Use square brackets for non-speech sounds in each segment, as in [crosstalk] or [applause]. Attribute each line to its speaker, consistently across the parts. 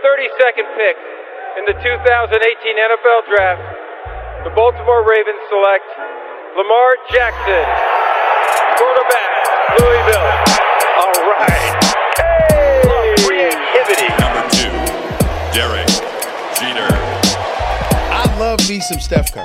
Speaker 1: 32nd pick in the 2018 NFL Draft, the Baltimore Ravens select Lamar Jackson, quarterback, Louisville. All right. Hey! Creativity.
Speaker 2: Number two, Derek Jeter.
Speaker 3: I love me some Steph Curry.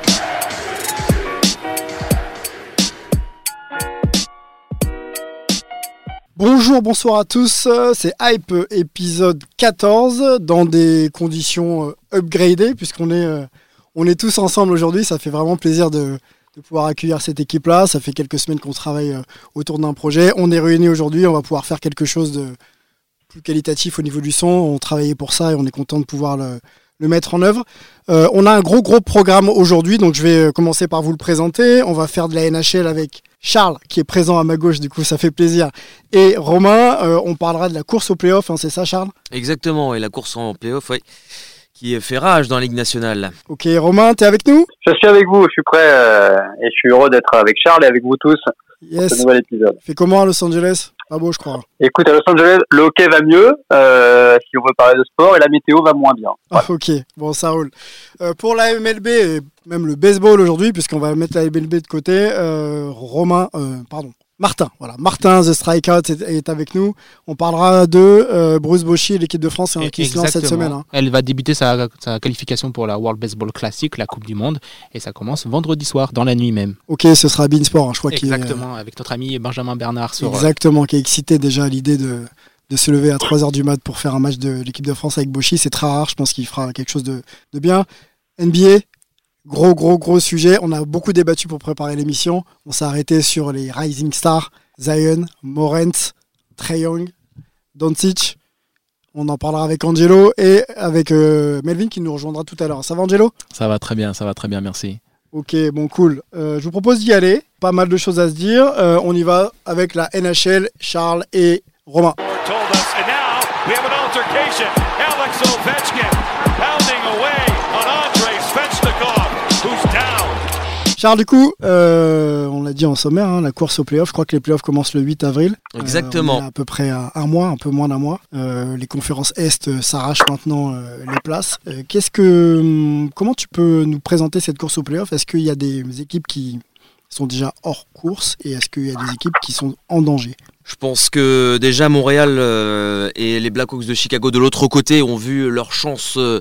Speaker 4: Bonjour, bonsoir à tous, c'est Hype épisode 14 dans des conditions euh, upgradées puisqu'on est, euh, on tous ensemble aujourd'hui, ça fait vraiment plaisir de, pouvoir accueillir cette équipe-là, ça fait quelques semaines qu'on travaille euh, autour d'un projet, on est réunis aujourd'hui, on va pouvoir faire quelque chose de plus qualitatif au niveau du son, on travaillait pour ça et on est content de pouvoir le, mettre en œuvre. Euh, on a un gros gros programme aujourd'hui, donc je vais euh, commencer par vous le présenter. On va faire de la NHL avec Charles qui est présent à ma gauche, du coup ça fait plaisir. Et Romain, euh, on parlera de la course au playoff, hein, c'est ça Charles?
Speaker 5: Exactement, et la course en playoff, oui, qui fait rage dans la Ligue nationale.
Speaker 4: Ok Romain, t'es avec nous?
Speaker 6: Je suis avec vous, je suis prêt euh, et je suis heureux d'être avec Charles et avec vous tous pour ce
Speaker 4: Yes.
Speaker 6: nouvel épisode.
Speaker 4: Fait comment à Los Angeles? Pas beau je crois.
Speaker 6: Écoute, à Los Angeles, le hockey va mieux, euh, si on veut parler de sport, et la météo va moins bien.
Speaker 4: Ah, [laughs] ok, bon ça roule. Euh, pour la MLB et même le baseball aujourd'hui, puisqu'on va mettre la MLB de côté, euh, Romain, euh, pardon, Martin, voilà, Martin The Strikeout est, est avec nous. On parlera de euh, Bruce Bochy, l'équipe de France hein, qui se lance cette
Speaker 7: Exactement.
Speaker 4: semaine. hein.
Speaker 7: Elle va débuter sa, sa qualification pour la World Baseball Classic, la Coupe du Monde, et ça commence vendredi soir, dans la nuit même.
Speaker 4: Ok, ce sera Beansport, hein, je crois qu'il est,
Speaker 7: Exactement, avec notre ami Benjamin Bernard sur. euh,
Speaker 4: exactement, qui est excité déjà à l'idée de, de se lever à 3h du mat pour faire un match de l'équipe de France avec Bochy. C'est très rare, je pense qu'il fera quelque chose de, de bien. NBA, gros, gros, gros sujet. On a beaucoup débattu pour préparer l'émission. On s'est arrêté sur les Rising Stars, Zion, Morent, Trey Young, Doncic. On en parlera avec Angelo et avec euh, Melvin qui nous rejoindra tout à l'heure. Ça va Angelo?
Speaker 8: Ça va très bien, ça va très bien, merci.
Speaker 4: Ok, bon, cool. Euh, je vous propose d'y aller. Pas mal de choses à se dire. Euh, on y va avec la NHL, Charles et Romain.
Speaker 2: Alex Ovechkin pounding away
Speaker 4: Charles, du coup, euh, on l'a dit en sommaire, hein, la course aux playoffs. Je crois que les playoffs commencent le 8 avril. Euh,
Speaker 5: Exactement.
Speaker 4: on est à peu près à un mois, un peu moins d'un mois. Euh, les conférences Est s'arrachent maintenant les places. Qu'est-ce que, hum, comment tu peux nous présenter cette course aux playoffs Est-ce qu'il y a des équipes qui sont déjà hors course et est-ce qu'il y a des équipes qui sont en danger?
Speaker 5: Je pense que déjà Montréal euh, et les Blackhawks de Chicago de l'autre côté ont vu leur chance euh,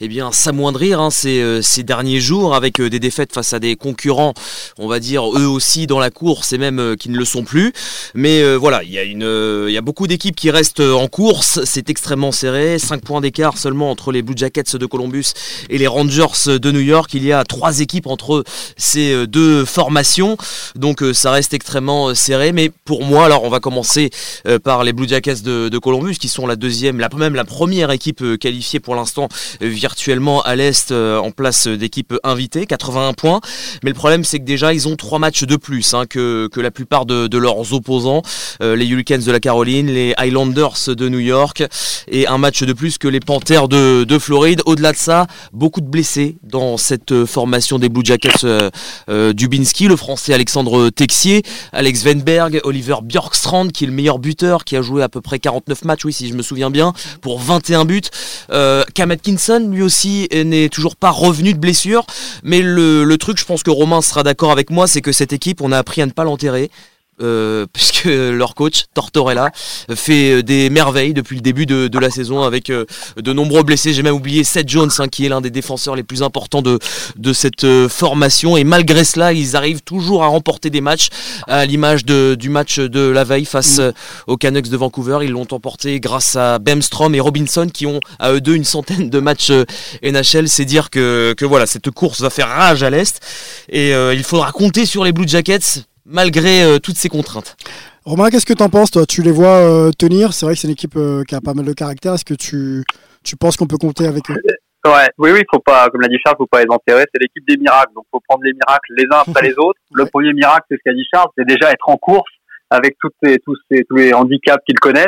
Speaker 5: eh bien s'amoindrir hein, ces, euh, ces derniers jours avec des défaites face à des concurrents, on va dire eux aussi dans la course et même qui ne le sont plus. Mais voilà, il y a y a beaucoup d'équipes qui restent en course. C'est extrêmement serré, 5 points d'écart seulement entre les Blue Jackets de Columbus et les Rangers de New York. Il y a trois équipes entre ces deux formations, donc ça reste extrêmement serré. Mais pour moi, alors on va commencer euh, par les Blue Jackets de, Columbus, qui sont la deuxième, la, même la première équipe euh, qualifiée pour l'instant euh, virtuellement à l'Est en place d'équipe invitée, 81 points. Mais le problème, c'est que déjà, ils ont trois matchs de plus hein, que, que la plupart de, leurs opposants, les Hurricanes de la Caroline, les Highlanders de New York, et un match de plus que les Panthers de, de Floride. Au-delà de ça, beaucoup de blessés dans cette formation des Blue Jackets Dubinski, le français Alexandre Texier, Alex Wenberg, Oliver Qui est le meilleur buteur, qui a joué à peu près 49 matchs, oui si je me souviens bien, pour 21 buts. Euh, Cam Atkinson, lui aussi, n'est toujours pas revenu de blessure. Mais le, le truc, je pense que Romain sera d'accord avec moi, c'est que cette équipe, on a appris à ne pas l'enterrer. Euh, [laughs] puisque leur coach Tortorella fait euh, des merveilles depuis le début de, de la saison avec euh, de nombreux blessés. J'ai même oublié Seth Jones hein, qui est l'un des défenseurs les plus importants de, de cette euh, formation et malgré cela ils arrivent toujours à remporter des matchs à l'image de, du match de la veille face euh, aux Canucks de Vancouver. Ils l'ont emporté grâce à Bemstrom et Robinson qui ont à eux deux une centaine de matchs NHL. C'est dire que, que voilà cette course va faire rage à l'Est et il faudra compter sur les Blue Jackets malgré euh, toutes ces contraintes.
Speaker 4: Romain, qu'est-ce que tu en penses, toi? Tu les vois euh, tenir? C'est vrai que c'est une équipe euh, qui a pas mal de caractère. Est-ce que tu, tu penses qu'on peut compter avec eux?
Speaker 6: Ouais, oui, oui, faut pas, comme l'a dit Charles, faut pas les enterrer. C'est l'équipe des miracles, donc faut prendre les miracles les uns après [laughs] les autres. Le premier miracle, c'est ce qu'a dit Charles, c'est déjà être en course avec toutes ces, tous, ces, tous les handicaps qu'ils connaissent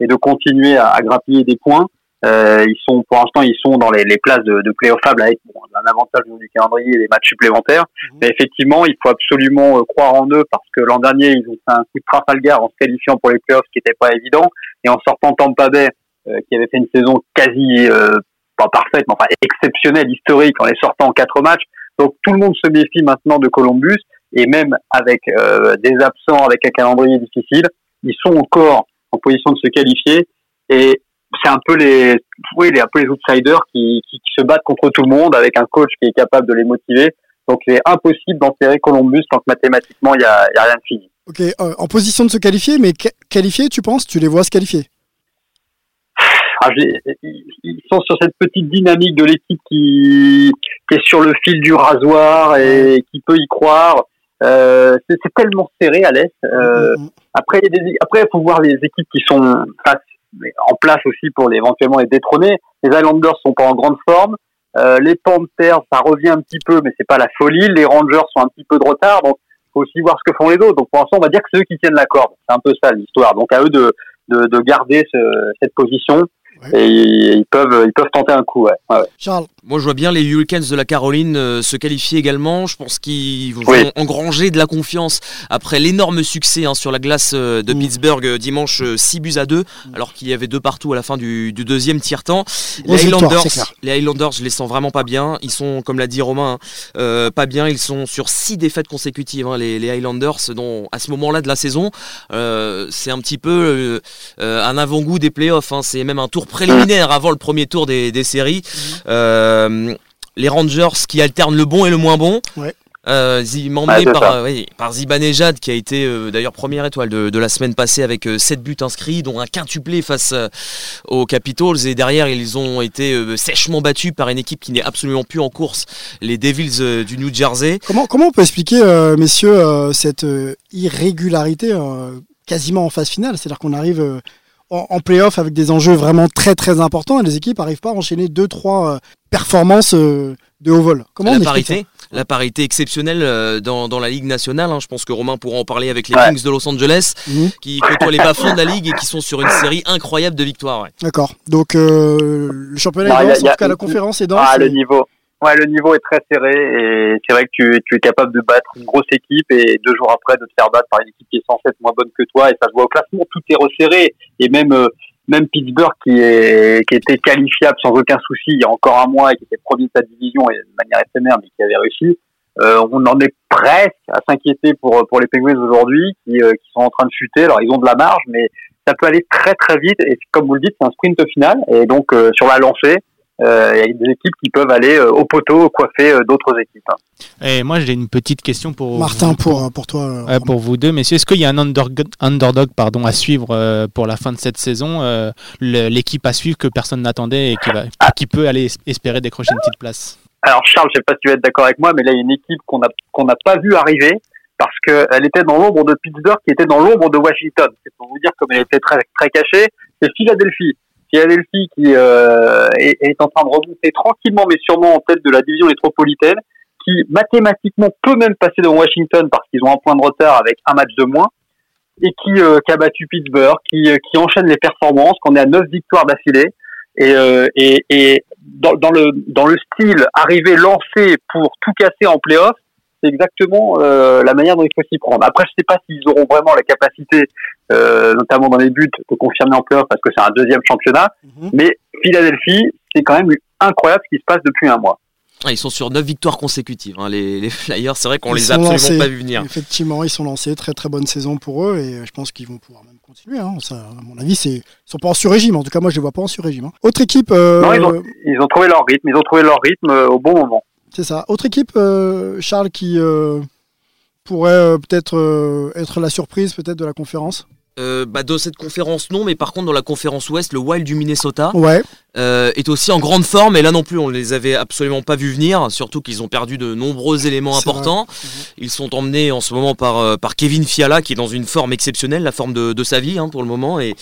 Speaker 6: et de continuer à, à grappiller des points. Euh, ils sont, pour l'instant, ils sont dans les, les places de, de playoffables avec bon, un avantage du calendrier et des matchs supplémentaires. Mais effectivement, il faut absolument euh, croire en eux parce que l'an dernier, ils ont fait un coup de Trafalgar en se qualifiant pour les playoffs, ce qui n'était pas évident, et en sortant Tampa Bay, euh, qui avait fait une saison quasi euh, pas parfaite, mais enfin exceptionnelle, historique, en les sortant en quatre matchs. Donc tout le monde se méfie maintenant de Columbus, et même avec euh, des absents, avec un calendrier difficile, ils sont encore en position de se qualifier. Et c'est un peu les, oui, les, un peu les outsiders qui, qui, qui, se battent contre tout le monde avec un coach qui est capable de les motiver. Donc c'est impossible d'enterrer Columbus tant que mathématiquement il y a, y a, rien de fini.
Speaker 4: Ok, euh, en position de se qualifier, mais qualifier, tu penses, tu les vois se qualifier?
Speaker 6: Ah, Ils sont sur cette petite dynamique de l'équipe qui, qui, est sur le fil du rasoir et qui peut y croire. Euh, c'est tellement serré à l'est. Euh, mm -hmm. Après, il des, après, faut voir les équipes qui sont face en place aussi pour les, éventuellement les détrôner. Les Islanders sont pas en grande forme. Euh, les Panthers, ça revient un petit peu, mais c'est pas la folie. Les Rangers sont un petit peu de retard, donc faut aussi voir ce que font les autres. Donc pour l'instant, on va dire que c'est eux qui tiennent la corde. C'est un peu ça l'histoire. Donc à eux de, de, de garder ce, cette position. Et ils peuvent, ils peuvent tenter un coup. Ouais. Ouais.
Speaker 4: Charles.
Speaker 5: Moi, je vois bien les Hurricanes de la Caroline euh, se qualifier également. Je pense qu'ils vont oui. engranger de la confiance après l'énorme succès hein, sur la glace euh, de mmh. Pittsburgh euh, dimanche 6 buts à 2, mmh. alors qu'il y avait deux partout à la fin du, du deuxième tiers-temps. Les Highlanders, les Highlanders, je les sens vraiment pas bien. Ils sont, comme l'a dit Romain, hein, pas bien. Ils sont sur six défaites consécutives, hein, les, les, Highlanders, dont à ce moment-là de la saison, c'est un petit peu un avant-goût des playoffs. Hein. C'est même un tour préliminaire avant le premier tour des, des séries. Mmh. Euh, les Rangers qui alternent le bon et le moins bon.
Speaker 4: Ouais.
Speaker 5: Euh, emmené ah, par, euh, oui, par Zibanejad qui a été euh, d'ailleurs première étoile de, de, la semaine passée avec 7 buts inscrits dont un quintuplé face aux Capitals et derrière ils ont été sèchement battus par une équipe qui n'est absolument plus en course les Devils du New Jersey
Speaker 4: comment, comment on peut expliquer messieurs cette irrégularité quasiment en phase finale? C'est à dire qu'on arrive en, en playoff avec des enjeux vraiment très très importants et les équipes n'arrivent pas à enchaîner 2-3 performances de haut vol. Comment
Speaker 5: la
Speaker 4: on
Speaker 5: parité, la parité exceptionnelle dans, dans, la Ligue nationale. Hein. Je pense que Romain pourra en parler avec les ouais. Kings de Los Angeles, mmh. qui côtoient les bas-fonds de la Ligue et qui sont sur une [laughs] série incroyable de victoires. Ouais.
Speaker 4: D'accord. Donc euh, le championnat est dense, en tout cas la conférence est dense.
Speaker 6: Ah, le niveau. Ouais, le niveau est très serré et c'est vrai que tu, tu, es capable de battre une grosse équipe et deux jours après de te faire battre par une équipe qui est censée être moins bonne que toi et ça se voit au classement, tout est resserré et même euh, même Pittsburgh qui, est, qui était qualifiable sans aucun souci il y a encore un mois et qui était premier de sa division et de manière éphémère mais qui avait réussi, euh, on en est presque à s'inquiéter pour pour les Penguins aujourd'hui qui, euh, qui sont en train de chuter. Alors ils ont de la marge mais ça peut aller très très vite et comme vous le dites c'est un sprint final et donc euh, sur la lancée euh, il y a des équipes qui peuvent aller euh, au poteau coiffer euh, d'autres équipes. hein.
Speaker 7: Et moi, j'ai une petite question pour
Speaker 4: Martin, pour, pour toi.
Speaker 7: Euh, pour vous deux, messieurs. Est-ce qu'il y a un underdog, underdog pardon, à suivre euh, pour la fin de cette saison euh, L'équipe à suivre que personne n'attendait et qui, va, ah. qui peut aller espérer décrocher une petite place?
Speaker 6: Alors, Charles, je ne sais pas si tu vas être d'accord avec moi, mais là, il y a une équipe qu'on n'a qu'on n'a pas vu arriver parce qu'elle était dans l'ombre de Pittsburgh, qui était dans l'ombre de Washington. C'est pour vous dire comme elle était très, très cachée. C'est Philadelphie. Philadelphie qui euh, est, en train de remonter tranquillement mais sûrement en tête de la division métropolitaine, qui mathématiquement peut même passer devant Washington parce qu'ils ont un point de retard avec un match de moins, et qui, euh, qui a battu Pittsburgh, qui, qui enchaîne les performances, qu'on est à neuf victoires d'affilée, et, euh, et, dans, le, dans le style arriver lancé pour tout casser en playoff, c'est exactement euh, la manière dont il faut s'y prendre. Après, je sais pas s'ils auront vraiment la capacité, euh, notamment dans les buts, de confirmer en playoff parce que c'est un deuxième championnat. Mm -hmm. Mais Philadelphie, c'est quand même incroyable ce qui se passe depuis un mois.
Speaker 5: Ils sont sur 9 victoires consécutives, hein, les, les, Flyers. C'est vrai qu'on les a absolument
Speaker 4: lancés,
Speaker 5: pas vu venir.
Speaker 4: Effectivement, ils sont lancés. Très très bonne saison pour eux et je pense qu'ils vont pouvoir même continuer. Hein. Ça, à mon avis, ils sont pas en sur-régime. En tout cas, moi, je les vois pas en sur-régime. Hein. Autre équipe. Euh...
Speaker 6: Non, ils ont, ils ont, trouvé leur rythme. Ils ont trouvé leur rythme euh, au bon moment.
Speaker 4: C'est ça. Autre équipe, euh, Charles, qui euh, pourrait euh, peut-être être la surprise peut-être de la conférence?
Speaker 5: Euh, bah, dans cette conférence, non, mais par contre, dans la conférence Ouest, le Wild du Minnesota
Speaker 4: Ouais.
Speaker 5: euh, est aussi en grande forme. Et là non plus, on ne les avait absolument pas vus venir. Surtout qu'ils ont perdu de nombreux éléments importants. Ils sont emmenés en ce moment par, euh, par Kevin Fiala, qui est dans une forme exceptionnelle, la forme de, de sa vie hein, pour le moment. Et,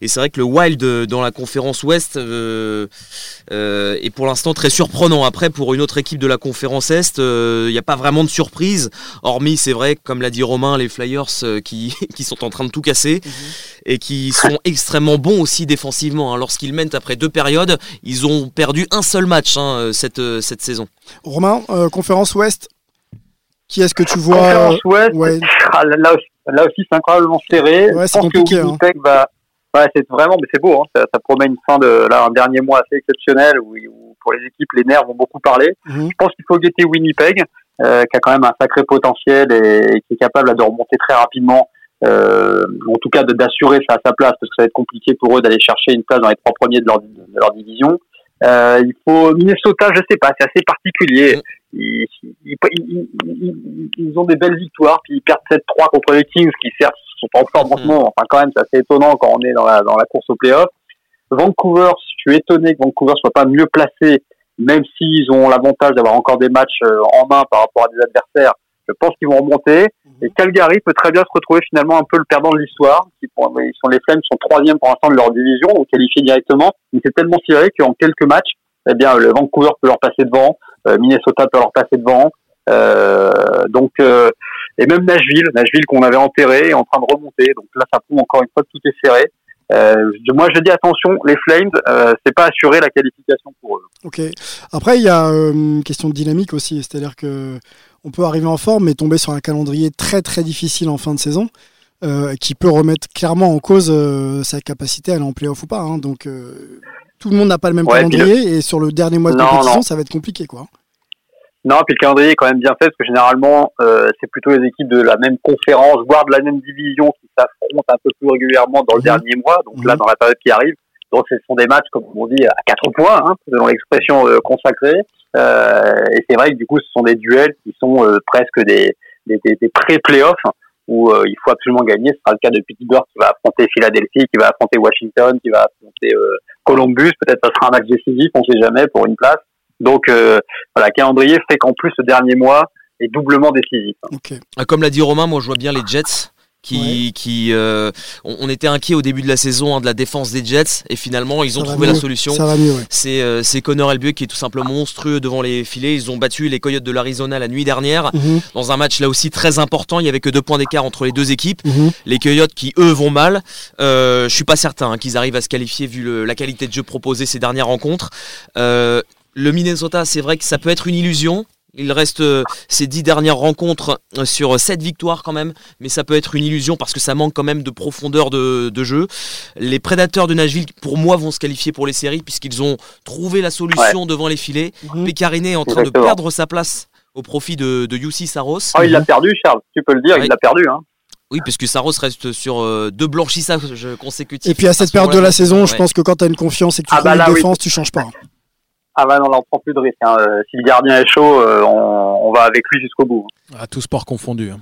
Speaker 5: et c'est vrai que le Wild euh, dans la conférence Ouest euh, euh, est pour l'instant très surprenant. Après, pour une autre équipe de la conférence Est, euh, il n'y a pas vraiment de surprise. Hormis, c'est vrai, comme l'a dit Romain, les Flyers qui, [laughs] qui sont en train de tout casser et qui sont extrêmement bons aussi défensivement. hein. Lorsqu'ils mènent après deux périodes, ils ont perdu un seul match hein, euh, cette, euh, cette saison.
Speaker 4: Romain, euh, conférence Ouest, qui est-ce que tu vois
Speaker 6: Conférence Ouest,
Speaker 4: ouais.
Speaker 6: ah, là, aussi, c'est incroyablement serré.
Speaker 4: Ouais,
Speaker 6: Je
Speaker 4: c'est
Speaker 6: pense que
Speaker 4: compliqué, hein.
Speaker 6: Winnipeg va. Ouais, c'est vraiment, mais c'est beau. Hein. Ça, ça promet une fin de là un dernier mois assez exceptionnel où, où pour les équipes les nerfs vont beaucoup parler.
Speaker 4: Mhm.
Speaker 6: Je pense qu'il faut guetter Winnipeg, euh, qui a quand même un sacré potentiel et, qui est capable de remonter très rapidement. Euh, en tout cas, d'assurer sa, sa place parce que ça va être compliqué pour eux d'aller chercher une place dans les trois premiers de leur, de leur division. Euh, il faut Minnesota, je sais pas, c'est assez particulier. Ils, ils, ils- ils- ils ont des belles victoires, puis ils perdent 7-3 contre les Kings, qui certes sont en forme en ce moment. Enfin, quand même, c'est assez étonnant quand on est dans la, dans la course au playoff. Vancouver, je suis étonné que Vancouver soit pas mieux placé, même s'ils ont l'avantage d'avoir encore des matchs euh, en main par rapport à des adversaires. Je pense qu'ils vont remonter. Et Calgary peut très bien se retrouver finalement un peu le perdant de l'histoire. Ils sont les Flames sont troisième pour l'instant de leur division, donc qualifiés directement. Mais c'est tellement serré qu'en quelques matchs, eh bien, le Vancouver peut leur passer devant, euh, Minnesota peut leur passer devant. Euh, donc, euh, et même Nashville, Nashville qu'on avait enterré est en train de remonter. Donc là, ça prouve encore une fois que tout est serré. Euh, moi, je dis attention, les Flames, euh, c'est pas assuré la qualification pour eux.
Speaker 4: Ok. Après, il y a euh, une question de dynamique aussi, c'est-à-dire que on peut arriver en forme, mais tomber sur un calendrier très très difficile en fin de saison, euh, qui peut remettre clairement en cause euh, sa capacité à aller en playoff ou pas. hein. Donc, euh, tout le monde n'a pas le même
Speaker 6: Ouais,
Speaker 4: calendrier, et sur le dernier mois de
Speaker 6: Non,
Speaker 4: compétition,
Speaker 6: non.
Speaker 4: ça va être compliqué, quoi.
Speaker 6: Non, puis le calendrier est quand même bien fait parce que généralement, c'est plutôt les équipes de la même conférence, voire de la même division qui s'affrontent un peu plus régulièrement dans le
Speaker 4: Mhm.
Speaker 6: dernier mois. Donc là,
Speaker 4: Mhm.
Speaker 6: dans la période qui arrive, donc ce sont des matchs, comme on dit, à quatre points, hein, selon l'expression euh, consacrée. Euh, et c'est vrai que du coup, ce sont des duels qui sont euh, presque des, des, des, des pré-playoffs où euh, il faut absolument gagner. Ce sera le cas de Pittsburgh qui va affronter Philadelphie, qui va affronter Washington, qui va affronter euh, Columbus. Peut-être ça sera un match décisif, on sait jamais, pour une place. Donc euh, voilà, calendrier fait qu'en plus, ce dernier mois est doublement décisif.
Speaker 4: Ok.
Speaker 5: Ah, Comme l'a dit Romain, moi je vois bien les Jets. Qui, qui euh, on, on était inquiet au début de la saison hein, de la défense des Jets et finalement ils ont
Speaker 4: Ça
Speaker 5: trouvé la solution.
Speaker 4: Ça va mieux, ouais.
Speaker 5: C'est euh, Connor Elbieu qui est tout simplement monstrueux devant les filets. Ils ont battu les Coyotes de l'Arizona la nuit dernière
Speaker 4: Mhm,
Speaker 5: dans un match là aussi très important. Il y avait que deux points d'écart entre les deux équipes.
Speaker 4: mhm.
Speaker 5: Les Coyotes qui eux vont mal. Euh, je suis pas certain hein, qu'ils arrivent à se qualifier vu le- la qualité de jeu proposée ces dernières rencontres. Euh, le Minnesota, c'est vrai que ça peut être une illusion. Il reste euh, ces dix dernières rencontres euh, sur sept victoires quand même, mais ça peut être une illusion parce que ça manque quand même de profondeur de, de jeu. Les Prédateurs de Nashville, pour moi, vont se qualifier pour les séries puisqu'ils ont trouvé la solution devant les filets.
Speaker 4: Mhm.
Speaker 5: Pécariné est en train
Speaker 6: Exactement.
Speaker 5: de perdre sa place au profit de, de Saros.
Speaker 6: Oh, il l'a perdu, Charles. Tu peux le dire, il l'a perdu. Hein.
Speaker 5: Oui, puisque Saros reste sur euh, deux blanchissages consécutifs.
Speaker 4: Et puis à cette
Speaker 5: ce
Speaker 4: période de la saison, je pense que quand tu as une confiance et que tu
Speaker 6: Ah bah là,
Speaker 4: une
Speaker 6: oui.
Speaker 4: défense, tu changes pas.
Speaker 6: Ah bah non, là, on prend plus de risques. Hein. Euh, Si le gardien est chaud, euh, on, on va avec lui jusqu'au bout.
Speaker 8: À tout sport confondu. hein.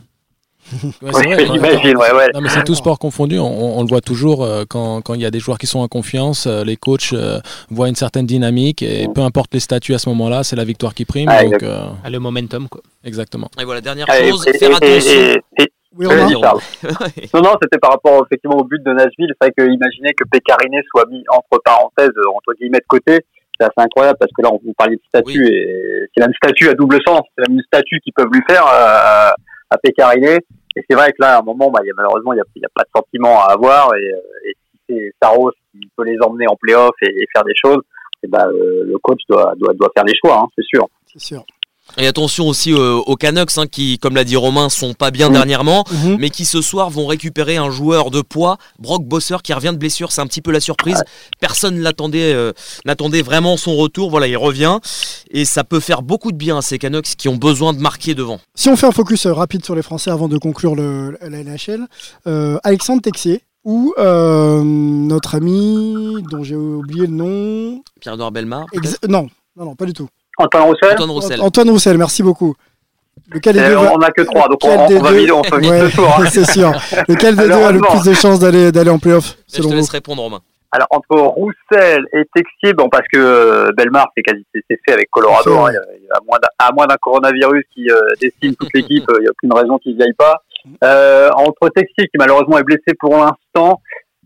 Speaker 8: [laughs] Ouais,
Speaker 6: Oui, j'imagine, ouais, ouais.
Speaker 8: Non, mais c'est tout sport confondu. On, on le voit toujours euh, quand quand il y a des joueurs qui sont en confiance, euh, les coachs euh, voient une certaine dynamique et peu importe les statuts à ce moment-là, c'est la victoire qui prime.
Speaker 6: Ah,
Speaker 8: donc, euh,
Speaker 7: Ah, le momentum, quoi.
Speaker 8: exactement.
Speaker 5: Et voilà, dernière
Speaker 6: Ah,
Speaker 5: chose,
Speaker 6: et-
Speaker 5: faire
Speaker 6: et-
Speaker 5: attention.
Speaker 6: et- et-
Speaker 4: Oui. [laughs]
Speaker 6: Non, non, c'était par rapport effectivement au but de Nashville. C'est vrai que imaginer que Pécariné soit mis entre parenthèses, entre guillemets de côté, c'est assez incroyable parce que là, on vous parlait de statut et c'est la même statut à double sens. C'est la même statut qu'ils peuvent lui faire euh, à Pécariné. Et c'est vrai que là, à un moment, bah, il y a, malheureusement, il n'y a, y a pas de sentiment à avoir. Et, euh, et si c'est Saros qui peut les emmener en playoff et, et faire des choses, et bah, euh, le coach doit, doit, doit faire des choix, hein, c'est sûr.
Speaker 4: C'est sûr.
Speaker 5: Et attention aussi euh, aux Canucks hein, qui, comme l'a dit Romain, sont pas bien
Speaker 6: Mm.
Speaker 5: dernièrement,
Speaker 4: Mhm.
Speaker 5: mais qui ce soir vont récupérer un joueur de poids, Brock Bosser, qui revient de blessure. C'est un petit peu la surprise. Personne l'attendait, euh, n'attendait vraiment son retour. Voilà, il revient et ça peut faire beaucoup de bien à ces Canucks qui ont besoin de marquer devant.
Speaker 4: Si on fait un focus euh, rapide sur les Français avant de conclure le, la NHL, Alexandre Texier ou euh, notre ami dont j'ai oublié le nom.
Speaker 5: Pierre-Edouard Bellemare.
Speaker 4: Ex- non, non, non, pas du tout.
Speaker 6: Antoine Roussel
Speaker 5: Antoine Roussel.
Speaker 4: Antoine Roussel, merci beaucoup. Lequel des
Speaker 6: Et
Speaker 4: deux
Speaker 6: on n'a que trois, donc on, on va vite, on fait vite
Speaker 4: Ouais,
Speaker 6: le tour. hein. [laughs]
Speaker 4: c'est sûr. Lequel des deux a le plus de chances d'aller d'aller en playoff
Speaker 5: Je te
Speaker 4: vous
Speaker 5: laisse répondre, Romain.
Speaker 6: Alors entre Roussel et Texier, bon parce que euh, Belmar c'est quasi c'est fait avec Colorado, hein, à moins d'un- à moins d'un coronavirus qui euh, décime toute l'équipe, [laughs] euh, il n'y a aucune raison qu'il n'y aille pas. Euh, entre Texier qui malheureusement est blessé pour l'instant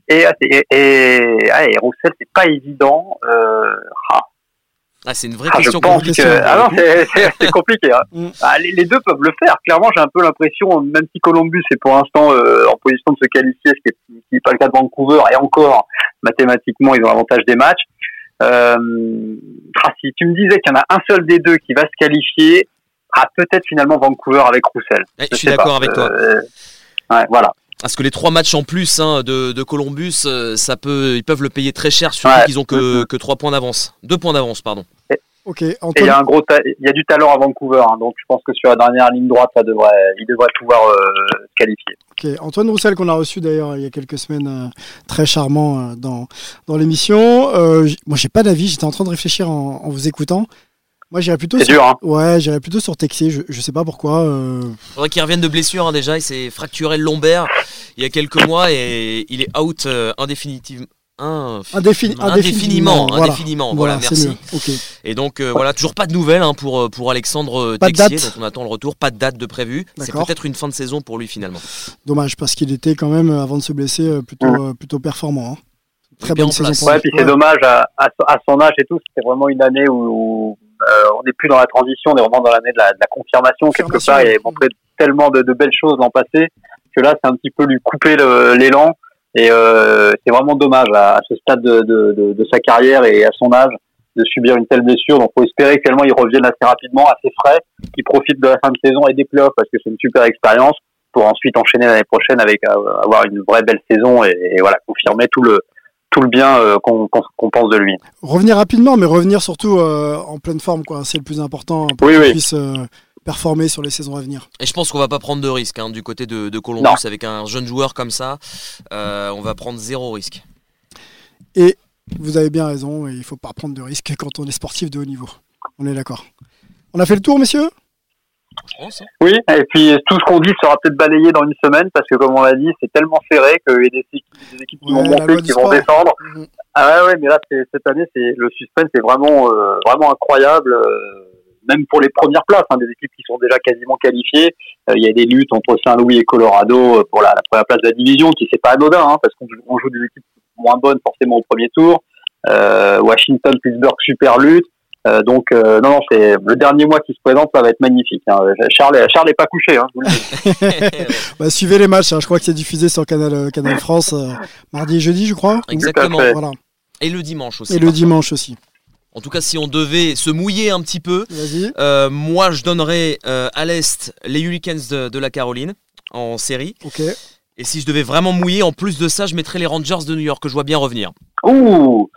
Speaker 6: et et, et, ah, et Roussel c'est pas évident. Euh, ah,
Speaker 5: Ah, c'est une vraie
Speaker 6: ah, je
Speaker 5: question.
Speaker 6: pense
Speaker 4: question,
Speaker 6: que ah non [laughs] c'est compliqué. Hein.
Speaker 4: Mm.
Speaker 6: Ah, les, les deux peuvent le faire. Clairement j'ai un peu l'impression, même si Columbus est pour l'instant euh, en position de se qualifier, ce qui n'est pas le cas de Vancouver et encore mathématiquement ils ont l'avantage des matchs. Euh, ah, si tu me disais qu'il y en a un seul des deux qui va se qualifier, ah, peut-être finalement Vancouver avec Roussel.
Speaker 5: Ouais, je
Speaker 6: Je
Speaker 5: suis d'accord avec toi.
Speaker 6: Euh, ouais, voilà.
Speaker 5: Parce que les trois matchs en plus hein, de, de Columbus, euh, ça peut, ils peuvent le payer très cher, surtout
Speaker 6: Ouais.
Speaker 5: qu'ils ont que, que trois points d'avance. Deux poins d'avance, pardon.
Speaker 4: Ok,
Speaker 6: Et il y
Speaker 4: Antoine.
Speaker 6: a un gros, il y a du talent à Vancouver, hein, donc je pense que sur la dernière ligne droite, ça devrait, il devrait pouvoir euh, se qualifier.
Speaker 4: Ok, Antoine Roussel qu'on a reçu d'ailleurs il y a quelques semaines, euh, très charmant euh, dans, dans l'émission. Euh, moi j'ai pas d'avis, j'étais en train de réfléchir en, en vous écoutant. Moi j'irais plutôt
Speaker 6: C'est
Speaker 4: sur...
Speaker 6: dur, hein.
Speaker 4: Ouais, j'irais plutôt sur Texier, je, je sais pas pourquoi. euh,
Speaker 5: Faudrait qu'il revienne de blessure hein, déjà. Il s'est fracturé le lombaire il y a quelques mois et il est out euh, indéfinitivement. Indéfiniment,
Speaker 4: voilà.
Speaker 5: indéfiniment, voilà, merci. Et donc euh, voilà, toujours pas de nouvelles hein, pour, euh, pour Alexandre euh,
Speaker 4: Pas de
Speaker 5: Texier,
Speaker 4: date.
Speaker 5: dont on attend le retour, pas de date de prévu. C'est peut-être une fin de saison pour lui finalement.
Speaker 4: Dommage parce qu'il était quand même avant de se blesser plutôt, plutôt performant. hein. Très
Speaker 5: Bien
Speaker 4: bonne saison pour
Speaker 6: Ouais, puis c'est
Speaker 4: Ouais.
Speaker 6: dommage à, à, son âge et tout. C'était vraiment une année où, où, on n'est plus dans la transition, on est vraiment dans l'année de la, de la confirmation. Quelque part, il avait montré tellement de, de belles choses l'an passé que là, c'est un petit peu lui couper l'élan. Et euh, c'est vraiment dommage à, à ce stade de, de, de, sa carrière et à son âge de subir une telle blessure. Donc, faut espérer que tellement il revienne assez rapidement, assez frais, qu'il profite de la fin de saison et des playoffs parce que c'est une super expérience pour ensuite enchaîner l'année prochaine avec euh, avoir une vraie belle saison et, et voilà confirmer tout le tout le bien euh, qu'on pense de lui.
Speaker 4: Revenir rapidement, mais revenir surtout euh, en pleine forme, quoi. C'est le plus important pour
Speaker 6: Oui,
Speaker 4: qu'il
Speaker 6: oui.
Speaker 4: puisse euh, performer sur les saisons à venir.
Speaker 5: Et je pense qu'on va pas prendre de risque hein, du côté de, de Columbus
Speaker 6: Non.
Speaker 5: avec un jeune joueur comme ça. euh, on va prendre zéro risque.
Speaker 4: Vous avez bien raison, et il faut pas prendre de risques quand on est sportif de haut niveau. On est d'accord. On a fait le tour, messieurs?
Speaker 5: Je pense, hein.
Speaker 6: Oui, et puis tout ce qu'on dit sera peut-être balayé dans une semaine parce que comme on l'a dit, c'est tellement serré qu'il y a des équipes, des équipes qui
Speaker 4: Ouais,
Speaker 6: vont monter, qui vont descendre.
Speaker 4: Mhm.
Speaker 6: Ah ouais, ouais, mais là cette année, c'est le suspense est vraiment euh, vraiment incroyable. euh, même pour les premières places, hein, des équipes qui sont déjà quasiment qualifiées, Euh, il y a des luttes entre Saint-Louis et Colorado pour la, la première place de la division, qui c'est pas anodin, hein, parce qu'on joue- des équipes moins bonnes forcément au premier tour. Euh, Washington, Pittsburgh, super lutte. Euh, donc euh, non, non, c'est le dernier mois qui se présente, ça va être magnifique. hein. Charles, Charles est pas couché. Hein, je vous le dis. [laughs]
Speaker 4: Bah, suivez les matchs, hein. je crois que c'est diffusé sur Canal, euh, Canal France euh, mardi et jeudi, je crois.
Speaker 5: Exactement.
Speaker 4: Voilà.
Speaker 5: Et le dimanche aussi.
Speaker 4: Et le dimanche aussi.
Speaker 5: En tout cas, si on devait se mouiller un petit peu, euh, moi je donnerais euh, à l'Est les Hurricanes de, de la Caroline en série.
Speaker 4: Ok.
Speaker 5: Et si je devais vraiment mouiller, en plus de ça, je mettrais les Rangers de New York que je vois bien revenir.
Speaker 6: Ouh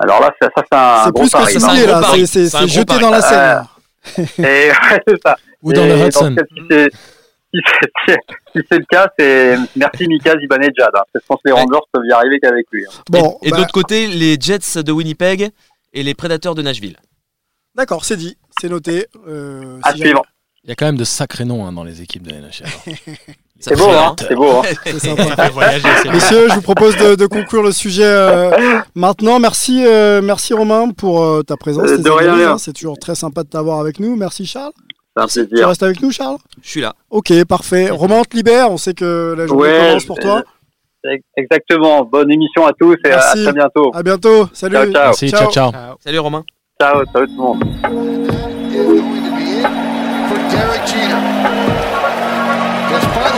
Speaker 6: Alors là, ça, ça c'est un
Speaker 4: C'est
Speaker 6: gros
Speaker 4: plus que
Speaker 6: pari.
Speaker 4: se
Speaker 5: c'est
Speaker 4: là. C'est- C'est jeté
Speaker 5: pari.
Speaker 4: dans la scène.
Speaker 6: Ah.
Speaker 4: là.
Speaker 6: Et ouais, c'est ça.
Speaker 8: Ou dans
Speaker 6: Et
Speaker 8: le
Speaker 6: dans
Speaker 8: Hudson.
Speaker 6: ce cas, si c'est si c'est si c'est le cas, c'est merci Mika Zibanejad. Hein, parce que je pense que les
Speaker 5: Ouais.
Speaker 6: Rangers peuvent y arriver qu'avec lui. hein.
Speaker 4: Bon,
Speaker 5: et et
Speaker 4: bah,
Speaker 5: côté, les Jets de Winnipeg et les Predators de Nashville.
Speaker 4: d'accord, c'est dit. C'est noté. Euh,
Speaker 6: À
Speaker 4: si
Speaker 6: suivre.
Speaker 8: Il y a quand même de sacrés noms hein, dans les équipes de NHL. [laughs]
Speaker 6: C'est beau, hein, c'est beau. Hein. [laughs]
Speaker 7: voyager, [laughs]
Speaker 4: Messieurs, je vous propose de, de conclure le sujet euh, maintenant. Merci, euh, merci Romain pour euh, ta présence.
Speaker 6: Euh, de rien,
Speaker 4: hein. C'est toujours très sympa de t'avoir avec nous. Merci Charles. Tu restes avec nous Charles?
Speaker 5: Je suis là.
Speaker 4: Ok, parfait. [laughs] Romain, on te libère. On sait que la journée
Speaker 6: Ouais,
Speaker 4: commence pour toi.
Speaker 6: Exactement. Bonne émission à tous et à très bientôt.
Speaker 4: À bientôt. Salut.
Speaker 6: Ciao, ciao.
Speaker 8: Merci, ciao, ciao.
Speaker 5: Salut Romain.
Speaker 6: Ciao, ciao tout le monde.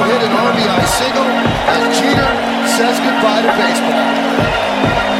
Speaker 9: Final hit an RBI single as Jeter says goodbye to baseball.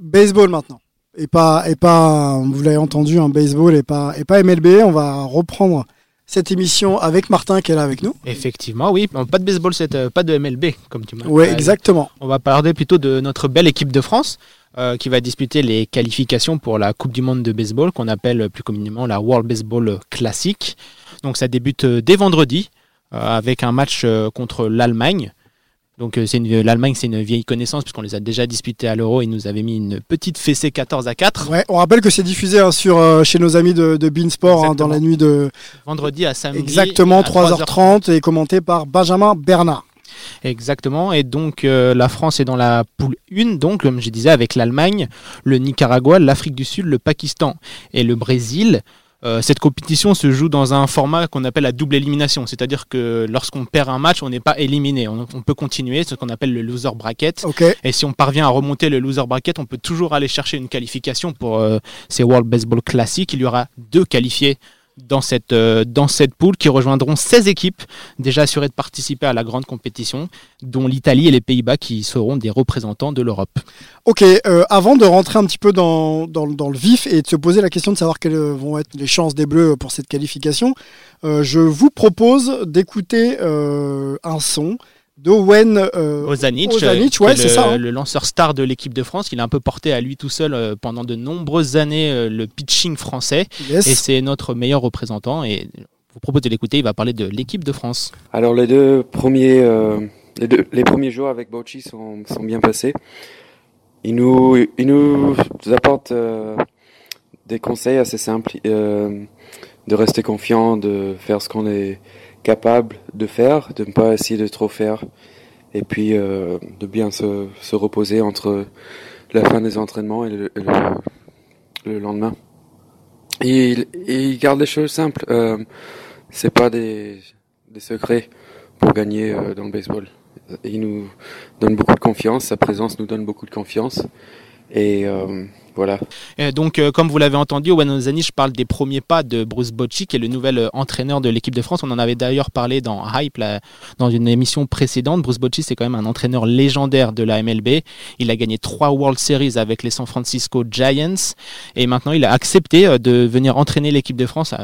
Speaker 4: Baseball maintenant. Et pas, et pas, vous l'avez entendu, un baseball et pas, et pas MLB. On va reprendre cette émission avec Martin qui est là avec nous.
Speaker 7: Effectivement, oui. Pas de baseball, c'est, euh, pas de MLB, comme tu m'as
Speaker 4: Ouais,
Speaker 7: dit.
Speaker 4: exactement.
Speaker 7: On va parler plutôt de notre belle équipe de France euh, qui va disputer les qualifications pour la Coupe du Monde de baseball qu'on appelle plus communément la World Baseball Classic. Donc ça débute euh, dès vendredi euh, avec un match euh, contre l'Allemagne. Donc l'Allemagne, c'est une vieille connaissance puisqu'on les a déjà disputés à l'Euro et ils nous avaient mis une petite fessée 14 à 4.
Speaker 4: Ouais, on rappelle que c'est diffusé hein, sur, euh, chez nos amis de, de Beansport hein, dans la nuit de
Speaker 7: Vendredi à samedi.
Speaker 4: exactement
Speaker 7: à
Speaker 4: 3h30 et commenté par Benjamin Bernard.
Speaker 7: Exactement. Et donc euh, la France est dans la poule 1, donc comme je disais, avec l'Allemagne, le Nicaragua, l'Afrique du Sud, le Pakistan et le Brésil. Euh, cette compétition se joue dans un format qu'on appelle la double élimination, c'est-à-dire que lorsqu'on perd un match, on n'est pas éliminé, on, on peut continuer, ce qu'on appelle le loser bracket. Et si on parvient à remonter le loser bracket, on peut toujours aller chercher une qualification pour euh, ces World Baseball Classic. Il y aura deux qualifiés dans cette, euh, cette poule qui rejoindront 16 équipes déjà assurées de participer à la grande compétition, dont l'Italie et les Pays-Bas qui seront des représentants de l'Europe.
Speaker 4: Ok, euh, avant de rentrer un petit peu dans, dans, le vif et de se poser la question de savoir quelles vont être les chances des Bleus pour cette qualification, euh, je vous propose d'écouter euh, un son d'Owen euh,
Speaker 7: Ozanic,
Speaker 4: Ozanic,
Speaker 7: euh,
Speaker 4: ouais, c'est
Speaker 7: le,
Speaker 4: ça. hein.
Speaker 7: le lanceur star de l'équipe de France. Il a un peu porté à lui tout seul euh, pendant de nombreuses années euh, le pitching français.
Speaker 4: Yes.
Speaker 7: Et c'est notre meilleur représentant. Et je vous propose de l'écouter. Il va parler de l'équipe de France.
Speaker 10: Alors les deux premiers, euh, les, deux, les premiers jours avec Bocci sont, sont bien passés. Il nous, il nous apporte euh, des conseils assez simples, euh, de rester confiant, de faire ce qu'on est capable de faire, de ne pas essayer de trop faire, et puis euh, de bien se, se reposer entre la fin des entraînements et le, le, le lendemain. Et il garde les choses simples. Euh, c'est pas des, des secrets pour gagner euh, dans le baseball. Il nous donne beaucoup de confiance, sa présence nous donne beaucoup de confiance. Et euh, voilà.
Speaker 7: Et donc, euh, comme vous l'avez entendu, Owen Ozanic parle des premiers pas de Bruce Bocci, qui est le nouvel euh, entraîneur de l'équipe de France. On en avait d'ailleurs parlé dans Hype, là, dans une émission précédente. Bruce Bocci, c'est quand même un entraîneur légendaire de la MLB. Il a gagné trois World Series avec les San Francisco Giants. Et maintenant, il a accepté euh, de venir entraîner l'équipe de France.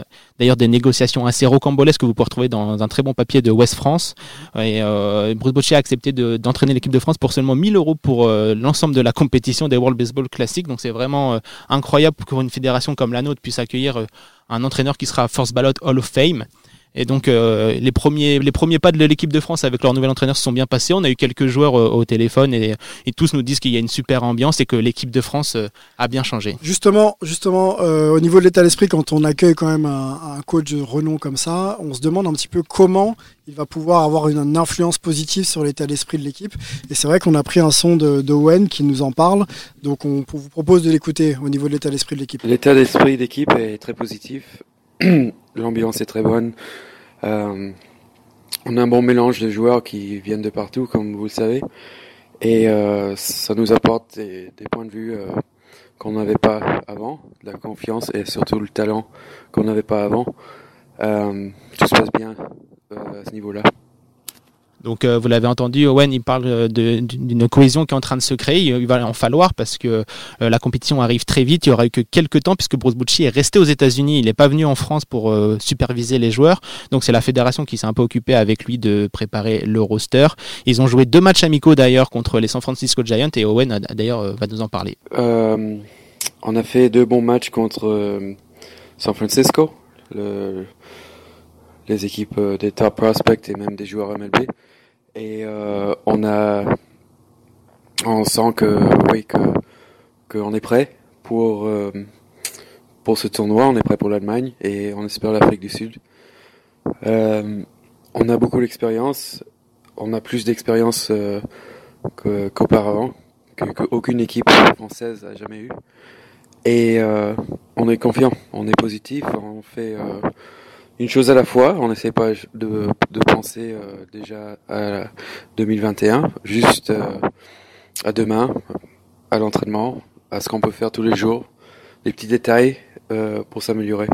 Speaker 7: D'ailleurs, des négociations assez rocambolesques que vous pouvez retrouver dans un très bon papier de West France. Et euh, Bruce Bocci a accepté de- d'entraîner l'équipe de France pour seulement 1000 euros pour euh, l'ensemble de la compétition des World Baseball Classic. Donc c'est vraiment euh, incroyable pour une fédération comme la nôtre puisse accueillir un entraîneur qui sera First Ballot Hall of Fame. Et donc euh, les premiers les premiers pas de l'équipe de France avec leur nouvel entraîneur se sont bien passés. On a eu quelques joueurs euh, au téléphone et, et tous nous disent qu'il y a une super ambiance et que l'équipe de France euh, a bien changé.
Speaker 4: Justement, justement euh, au niveau de l'état d'esprit, quand on accueille quand même un, un coach de renom comme ça, on se demande un petit peu comment il va pouvoir avoir une, une influence positive sur l'état d'esprit de l'équipe. Et c'est vrai qu'on a pris un son de, de Owen qui nous en parle, donc on vous propose de l'écouter au niveau de l'état d'esprit de l'équipe.
Speaker 10: L'état d'esprit d'équipe est très positif. [clears throat] L'ambiance est très bonne. Euh, on a un bon mélange de joueurs qui viennent de partout, comme vous le savez. Et euh, ça nous apporte des, des points de vue euh, qu'on n'avait pas avant, la confiance et surtout le talent qu'on n'avait pas avant. Euh, tout se passe bien euh, à ce niveau-là.
Speaker 7: Donc euh, vous l'avez entendu, Owen il parle euh, d'une cohésion qui est en train de se créer. Il va en falloir parce que euh, la compétition arrive très vite. Il y aura eu que quelques temps puisque Bruce Bocci est resté aux États-Unis. Il n'est pas venu en France pour euh, superviser les joueurs. Donc c'est la fédération qui s'est un peu occupée avec lui de préparer le roster. Ils ont joué deux matchs amicaux d'ailleurs contre les San Francisco Giants et Owen d'ailleurs va nous en parler.
Speaker 10: On a fait deux bons matchs contre San Francisco, le- les équipes des top prospects et même des joueurs MLB. Et euh, on a, on sent que oui que qu'on est prêt pour euh, pour ce tournoi. On est prêt pour l'Allemagne et on espère l'Afrique du Sud. Euh, on a beaucoup d'expérience. On a plus d'expérience qu'auparavant que, que aucune équipe française a jamais eu. Et on est confiant, on est positif, on fait une chose à la fois. On n'essaie pas de, de penser euh, déjà à 2021, juste euh, à demain, à l'entraînement, à ce qu'on peut faire tous les jours, les petits détails euh, pour s'améliorer.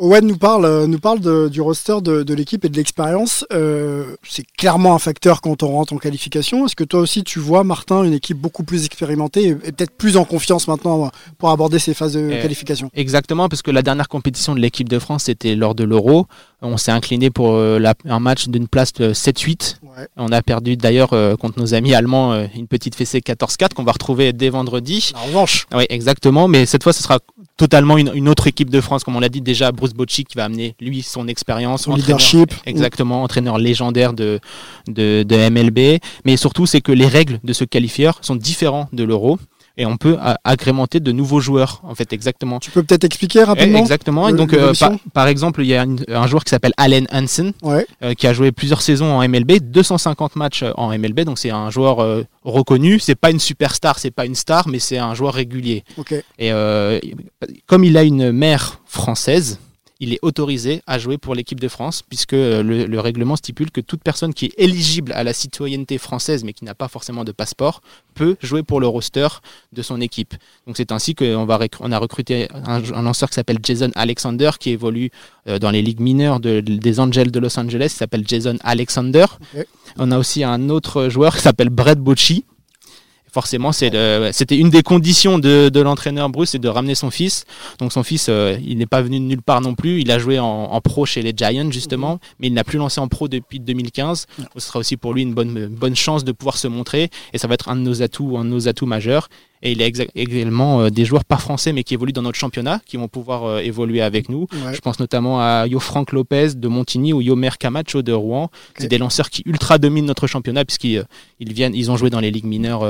Speaker 4: Owen nous parle, euh, nous parle de- du roster de, de l'équipe et de l'expérience. Euh, c'est clairement un facteur quand on rentre en qualification. Est-ce que toi aussi tu vois, Martin, une équipe beaucoup plus expérimentée et, et peut-être plus en confiance maintenant pour aborder ces phases de
Speaker 7: Euh,
Speaker 4: qualification?
Speaker 7: Exactement, parce que la dernière compétition de l'équipe de France, c'était lors de l'Euro. On s'est incliné pour euh, la- un match d'une place de 7-8.
Speaker 4: Ouais.
Speaker 7: On a perdu d'ailleurs euh, contre nos amis allemands euh, une petite fessée 14-4 qu'on va retrouver dès vendredi.
Speaker 4: La revanche.
Speaker 7: Oui, exactement. Mais cette fois, ce sera totalement une, une autre équipe de France. Comme on l'a dit déjà, Bruce Bocci qui va amener, lui, son expérience.
Speaker 4: Son leadership.
Speaker 7: Exactement, entraîneur légendaire de, de, de MLB. Mais surtout, c'est que les règles de ce qualifieur sont différentes de l'Euro. Et on peut a- agrémenter de nouveaux joueurs, en fait, exactement.
Speaker 4: Tu peux peut-être expliquer rapidement
Speaker 7: Exactement. Et donc, euh, par, par exemple, il y a une- un joueur qui s'appelle Allen Hansen,
Speaker 4: Ouais.
Speaker 7: euh, qui a joué plusieurs saisons en MLB, 250 matchs euh, en MLB. Donc, c'est un joueur euh, reconnu. C'est pas une superstar, c'est pas une star, mais c'est un joueur régulier.
Speaker 4: Ok.
Speaker 7: Et euh, comme il a une mère française, il est autorisé à jouer pour l'équipe de France, puisque euh, le, le règlement stipule que toute personne qui est éligible à la citoyenneté française, mais qui n'a pas forcément de passeport, peut jouer pour le roster de son équipe. Donc c'est ainsi qu'on va on a recruté un, un lanceur qui s'appelle Jason Alexander, qui évolue euh, dans les ligues mineures de- des Angels de Los Angeles, il s'appelle Jason Alexander. On a aussi un autre joueur qui s'appelle Brett Bocci. Forcément, c'était une des conditions de, de l'entraîneur Bruce, c'est de ramener son fils. Donc son fils, euh, il n'est pas venu de nulle part non plus. Il a joué en, en pro chez les Giants justement, mais il n'a plus lancé en pro depuis 2015. Ce sera aussi pour lui une bonne, une bonne chance de pouvoir se montrer, et ça va être un de nos atouts, un de nos atouts majeurs. Et il y a également euh, des joueurs pas français, mais qui évoluent dans notre championnat, qui vont pouvoir euh, évoluer avec nous.
Speaker 4: Ouais.
Speaker 7: Je pense notamment à Yo Frank Lopez de Montigny ou Yomer Camacho de Rouen. C'est des lanceurs qui ultra dominent notre championnat puisqu'ils euh, ils viennent, ils ont joué dans les ligues mineures,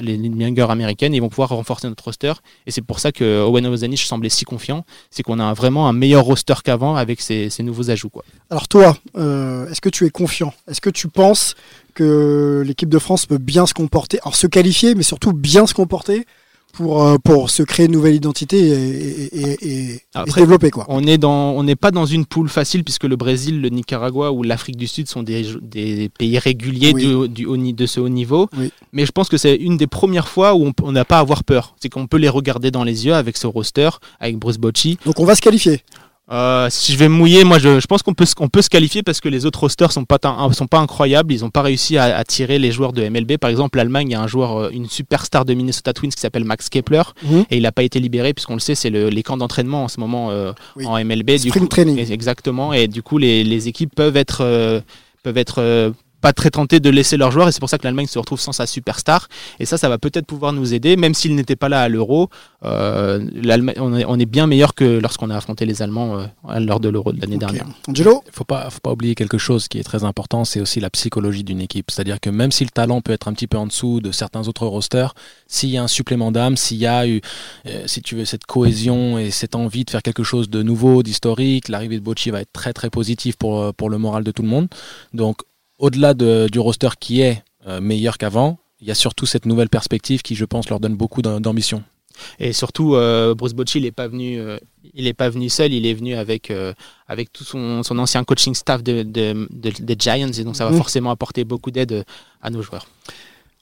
Speaker 7: les ligues mineures américaines. Et ils vont pouvoir renforcer notre roster. Et c'est pour ça que Owen Ozanish semblait si confiant. C'est qu'on a vraiment un meilleur roster qu'avant avec ces, ces nouveaux ajouts. Quoi.
Speaker 4: Alors toi, euh, est-ce que tu es confiant? Est-ce que tu penses que l'équipe de France peut bien se comporter, alors se qualifier, mais surtout bien se comporter pour, euh, pour se créer une nouvelle identité et, et- et- et- et
Speaker 7: Après,
Speaker 4: se développer quoi
Speaker 7: On n'est pas dans une poule facile puisque le Brésil, le Nicaragua ou l'Afrique du Sud sont des, des pays réguliers
Speaker 4: Oui.
Speaker 7: du, haut de ce haut niveau.
Speaker 4: Oui.
Speaker 7: Mais je pense que c'est une des premières fois où on n'a pas à avoir peur. C'est qu'on peut les regarder dans les yeux avec ce roster, avec Bruce Bocci.
Speaker 4: Donc on va se qualifier.
Speaker 7: Euh, si je vais me mouiller, moi je, je pense qu'on peut, on peut se qualifier parce que les autres rosters sont pas, tan- sont pas incroyables. Ils n'ont pas réussi à, à tirer les joueurs de MLB. Par exemple, l'Allemagne, il y a un joueur, euh, une superstar de Minnesota Twins qui s'appelle Max Kepler
Speaker 4: Mhm.
Speaker 7: et il n'a pas été libéré puisqu'on le sait, c'est le- les camps d'entraînement en ce moment euh,
Speaker 4: Oui.
Speaker 7: en MLB. Du
Speaker 4: Spring
Speaker 7: coup,
Speaker 4: training.
Speaker 7: Exactement. Et du coup, les, les équipes peuvent être, euh, peuvent être euh, pas très tentées de laisser leurs joueurs et c'est pour ça que l'Allemagne se retrouve sans sa superstar. Et ça, ça va peut-être pouvoir nous aider, même s'il n'était pas là à l'Euro. Euh, l'Allemagne- on, est, on est bien meilleur que lorsqu'on a affronté les Allemands euh, lors de l'Euro de l'année dernière.
Speaker 4: Angelo
Speaker 8: Il faut pas, faut pas oublier quelque chose qui est très important, c'est aussi la psychologie d'une équipe. C'est-à-dire que même si le talent peut être un petit peu en dessous de certains autres rosters, s'il y a un supplément d'âme, s'il y a eu, euh, si tu veux, cette cohésion et cette envie de faire quelque chose de nouveau, d'historique, l'arrivée de Bocci va être très très positive pour, euh, pour le moral de tout le monde. Donc, au-delà de- du roster qui est euh, meilleur qu'avant, il y a surtout cette nouvelle perspective qui, je pense, leur donne beaucoup d'am- d'ambition.
Speaker 7: Et surtout, euh, Bruce Bocci, il n'est pas venu, euh, il est pas venu seul. Il est venu avec euh, avec tout son, son ancien coaching staff de, de- de- des Giants, et donc ça va forcément apporter beaucoup d'aide à nos joueurs.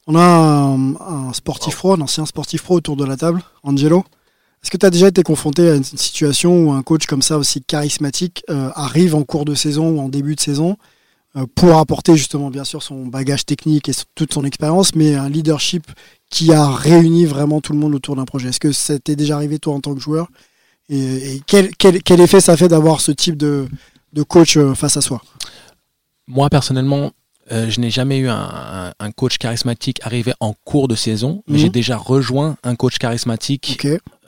Speaker 4: On a un, un sportif pro, un ancien sportif pro autour de la table, Angelo. Est-ce que tu as déjà été confronté à une situation où un coach comme ça aussi charismatique euh, arrive en cours de saison ou en début de saison euh, pour apporter justement bien sûr son bagage technique et toute son expérience, mais un leadership qui a réuni vraiment tout le monde autour d'un projet Est-ce que ça t'est déjà arrivé toi en tant que joueur? Et, et quel, quel- quel effet ça fait d'avoir ce type de, de coach euh, face à soi?
Speaker 8: Moi, personnellement, euh, je n'ai jamais eu un, un- un coach charismatique arrivé en cours de saison, mais
Speaker 4: Mhm.
Speaker 8: j'ai déjà rejoint un coach charismatique.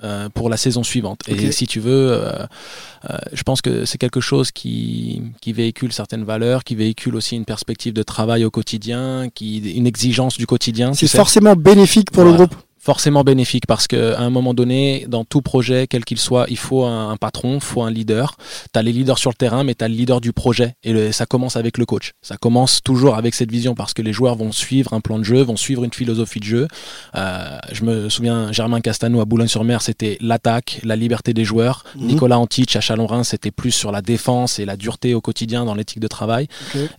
Speaker 8: Euh, pour la saison suivante. Et si tu veux, euh, euh, je pense que c'est quelque chose qui, qui véhicule certaines valeurs, qui véhicule aussi une perspective de travail au quotidien, qui, une exigence du quotidien.
Speaker 4: C'est forcément bénéfique pour le groupe
Speaker 8: forcément bénéfique parce que à un moment donné, dans tout projet, quel qu'il soit, il faut un, un patron, il faut un leader. Tu as les leaders sur le terrain, mais tu as le leader du projet. Et le- ça commence avec le coach. Ça commence toujours avec cette vision parce que les joueurs vont suivre un plan de jeu, vont suivre une philosophie de jeu. Euh, je me souviens, Germain Castano à Boulogne-sur-Mer, c'était l'attaque, la liberté des joueurs.
Speaker 4: Mhm.
Speaker 8: Nicolas Antich à Chalon-Rhin, c'était plus sur la défense et la dureté au quotidien dans l'éthique de travail.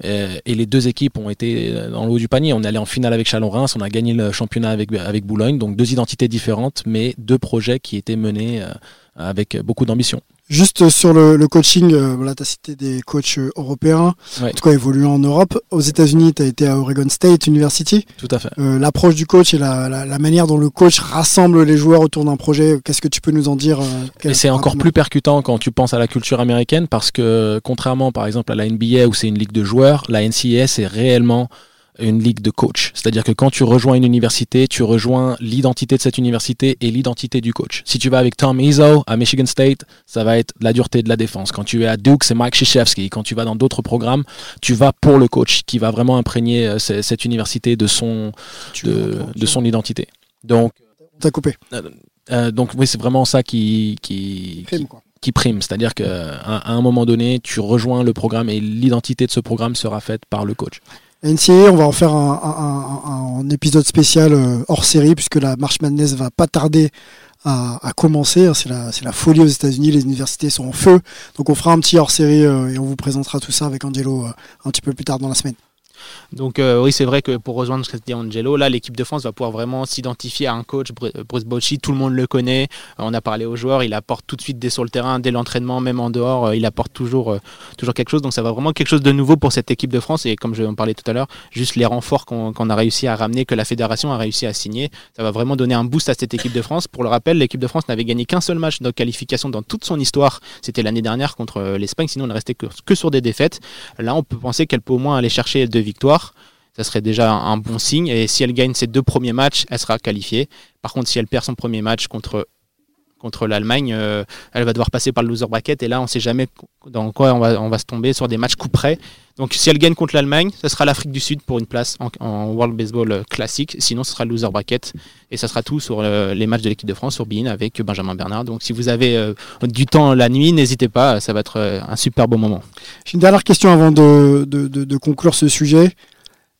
Speaker 8: Euh, et les deux équipes ont été euh, dans le haut du panier. On est allé en finale avec Chalon-Reims, on a gagné le championnat avec, avec Boulogne. Donc deux identités différentes, mais deux projets qui étaient menés euh, avec beaucoup d'ambition.
Speaker 4: Juste sur le, le coaching, euh, voilà, tu as cité des coachs euh, européens,
Speaker 8: Ouais.
Speaker 4: en tout cas évoluant en Europe. Aux États-Unis, tu as été à Oregon State University.
Speaker 8: Tout à fait.
Speaker 4: Euh, L'approche du coach et la, la, la manière dont le coach rassemble les joueurs autour d'un projet, qu'est-ce que tu peux nous en dire euh,
Speaker 8: Et c'est encore plus percutant quand tu penses à la culture américaine parce que contrairement par exemple à la NBA où c'est une ligue de joueurs, la NCAA c'est réellement une ligue de coach. C'est-à-dire que quand tu rejoins une université, tu rejoins l'identité de cette université et l'identité du coach. Si tu vas avec Tom Izzo à Michigan State, ça va être de la dureté de la défense. Quand tu es à Duke, c'est Mike Krzyzewski. Quand tu vas dans d'autres programmes, tu vas pour le coach qui va vraiment imprégner euh, ce- cette université de son, de, de son identité. Donc,
Speaker 4: T'as coupé.
Speaker 8: euh, donc oui, c'est vraiment ça qui qui
Speaker 4: Prime,
Speaker 8: qui,
Speaker 4: quoi.
Speaker 8: qui prime, c'est-à-dire qu'à à un moment donné, tu rejoins le programme et l'identité de ce programme sera faite par le coach.
Speaker 4: La NCAA, on va en faire un, épisode spécial euh, hors série puisque la March Madness va pas tarder à, commencer. C'est la, la folie aux États-Unis, les universités sont en feu. Donc on fera un petit hors série et on vous présentera tout ça avec Angelo euh, un petit peu plus tard dans la semaine.
Speaker 7: Donc euh, oui, c'est vrai que pour rejoindre ce que dit Angelo, là, l'équipe de France va pouvoir vraiment s'identifier à un coach, Bru- Bruce Bocci, tout le monde le connaît. Euh, on a parlé aux joueurs, il apporte tout de suite dès sur le terrain, dès l'entraînement, même en dehors, euh, il apporte toujours, euh, quelque chose. Donc ça va vraiment quelque chose de nouveau pour cette équipe de France. Et comme je en parlais tout à l'heure, juste les renforts qu'on a réussi à ramener, que la fédération a réussi à signer, ça va vraiment donner un boost à cette équipe de France. Pour le rappel, l'équipe de France n'avait gagné qu'un seul match de qualification dans toute son histoire. C'était l'année dernière contre euh, l'Espagne, sinon on ne restait que, que sur des défaites. Là, on peut penser qu'elle peut au moins aller chercher deux victoires ça serait déjà un bon signe. Et si elle gagne ses deux premiers matchs, elle sera qualifiée. Par contre, si elle perd son premier match contre, contre l'Allemagne, euh, elle va devoir passer par le loser bracket. Et là, on ne sait jamais dans quoi on va, on va se tomber sur des matchs coup près. Donc, si elle gagne contre l'Allemagne, ce sera l'Afrique du Sud pour une place en, World Baseball euh, classique. Sinon, ce sera le loser bracket. Et ça sera tout sur euh, les matchs de l'équipe de France sur Bein avec Benjamin Bernard. Donc, si vous avez euh, du temps la nuit, n'hésitez pas. Ça va être euh, un super beau moment.
Speaker 4: J'ai une dernière question avant de conclure ce sujet.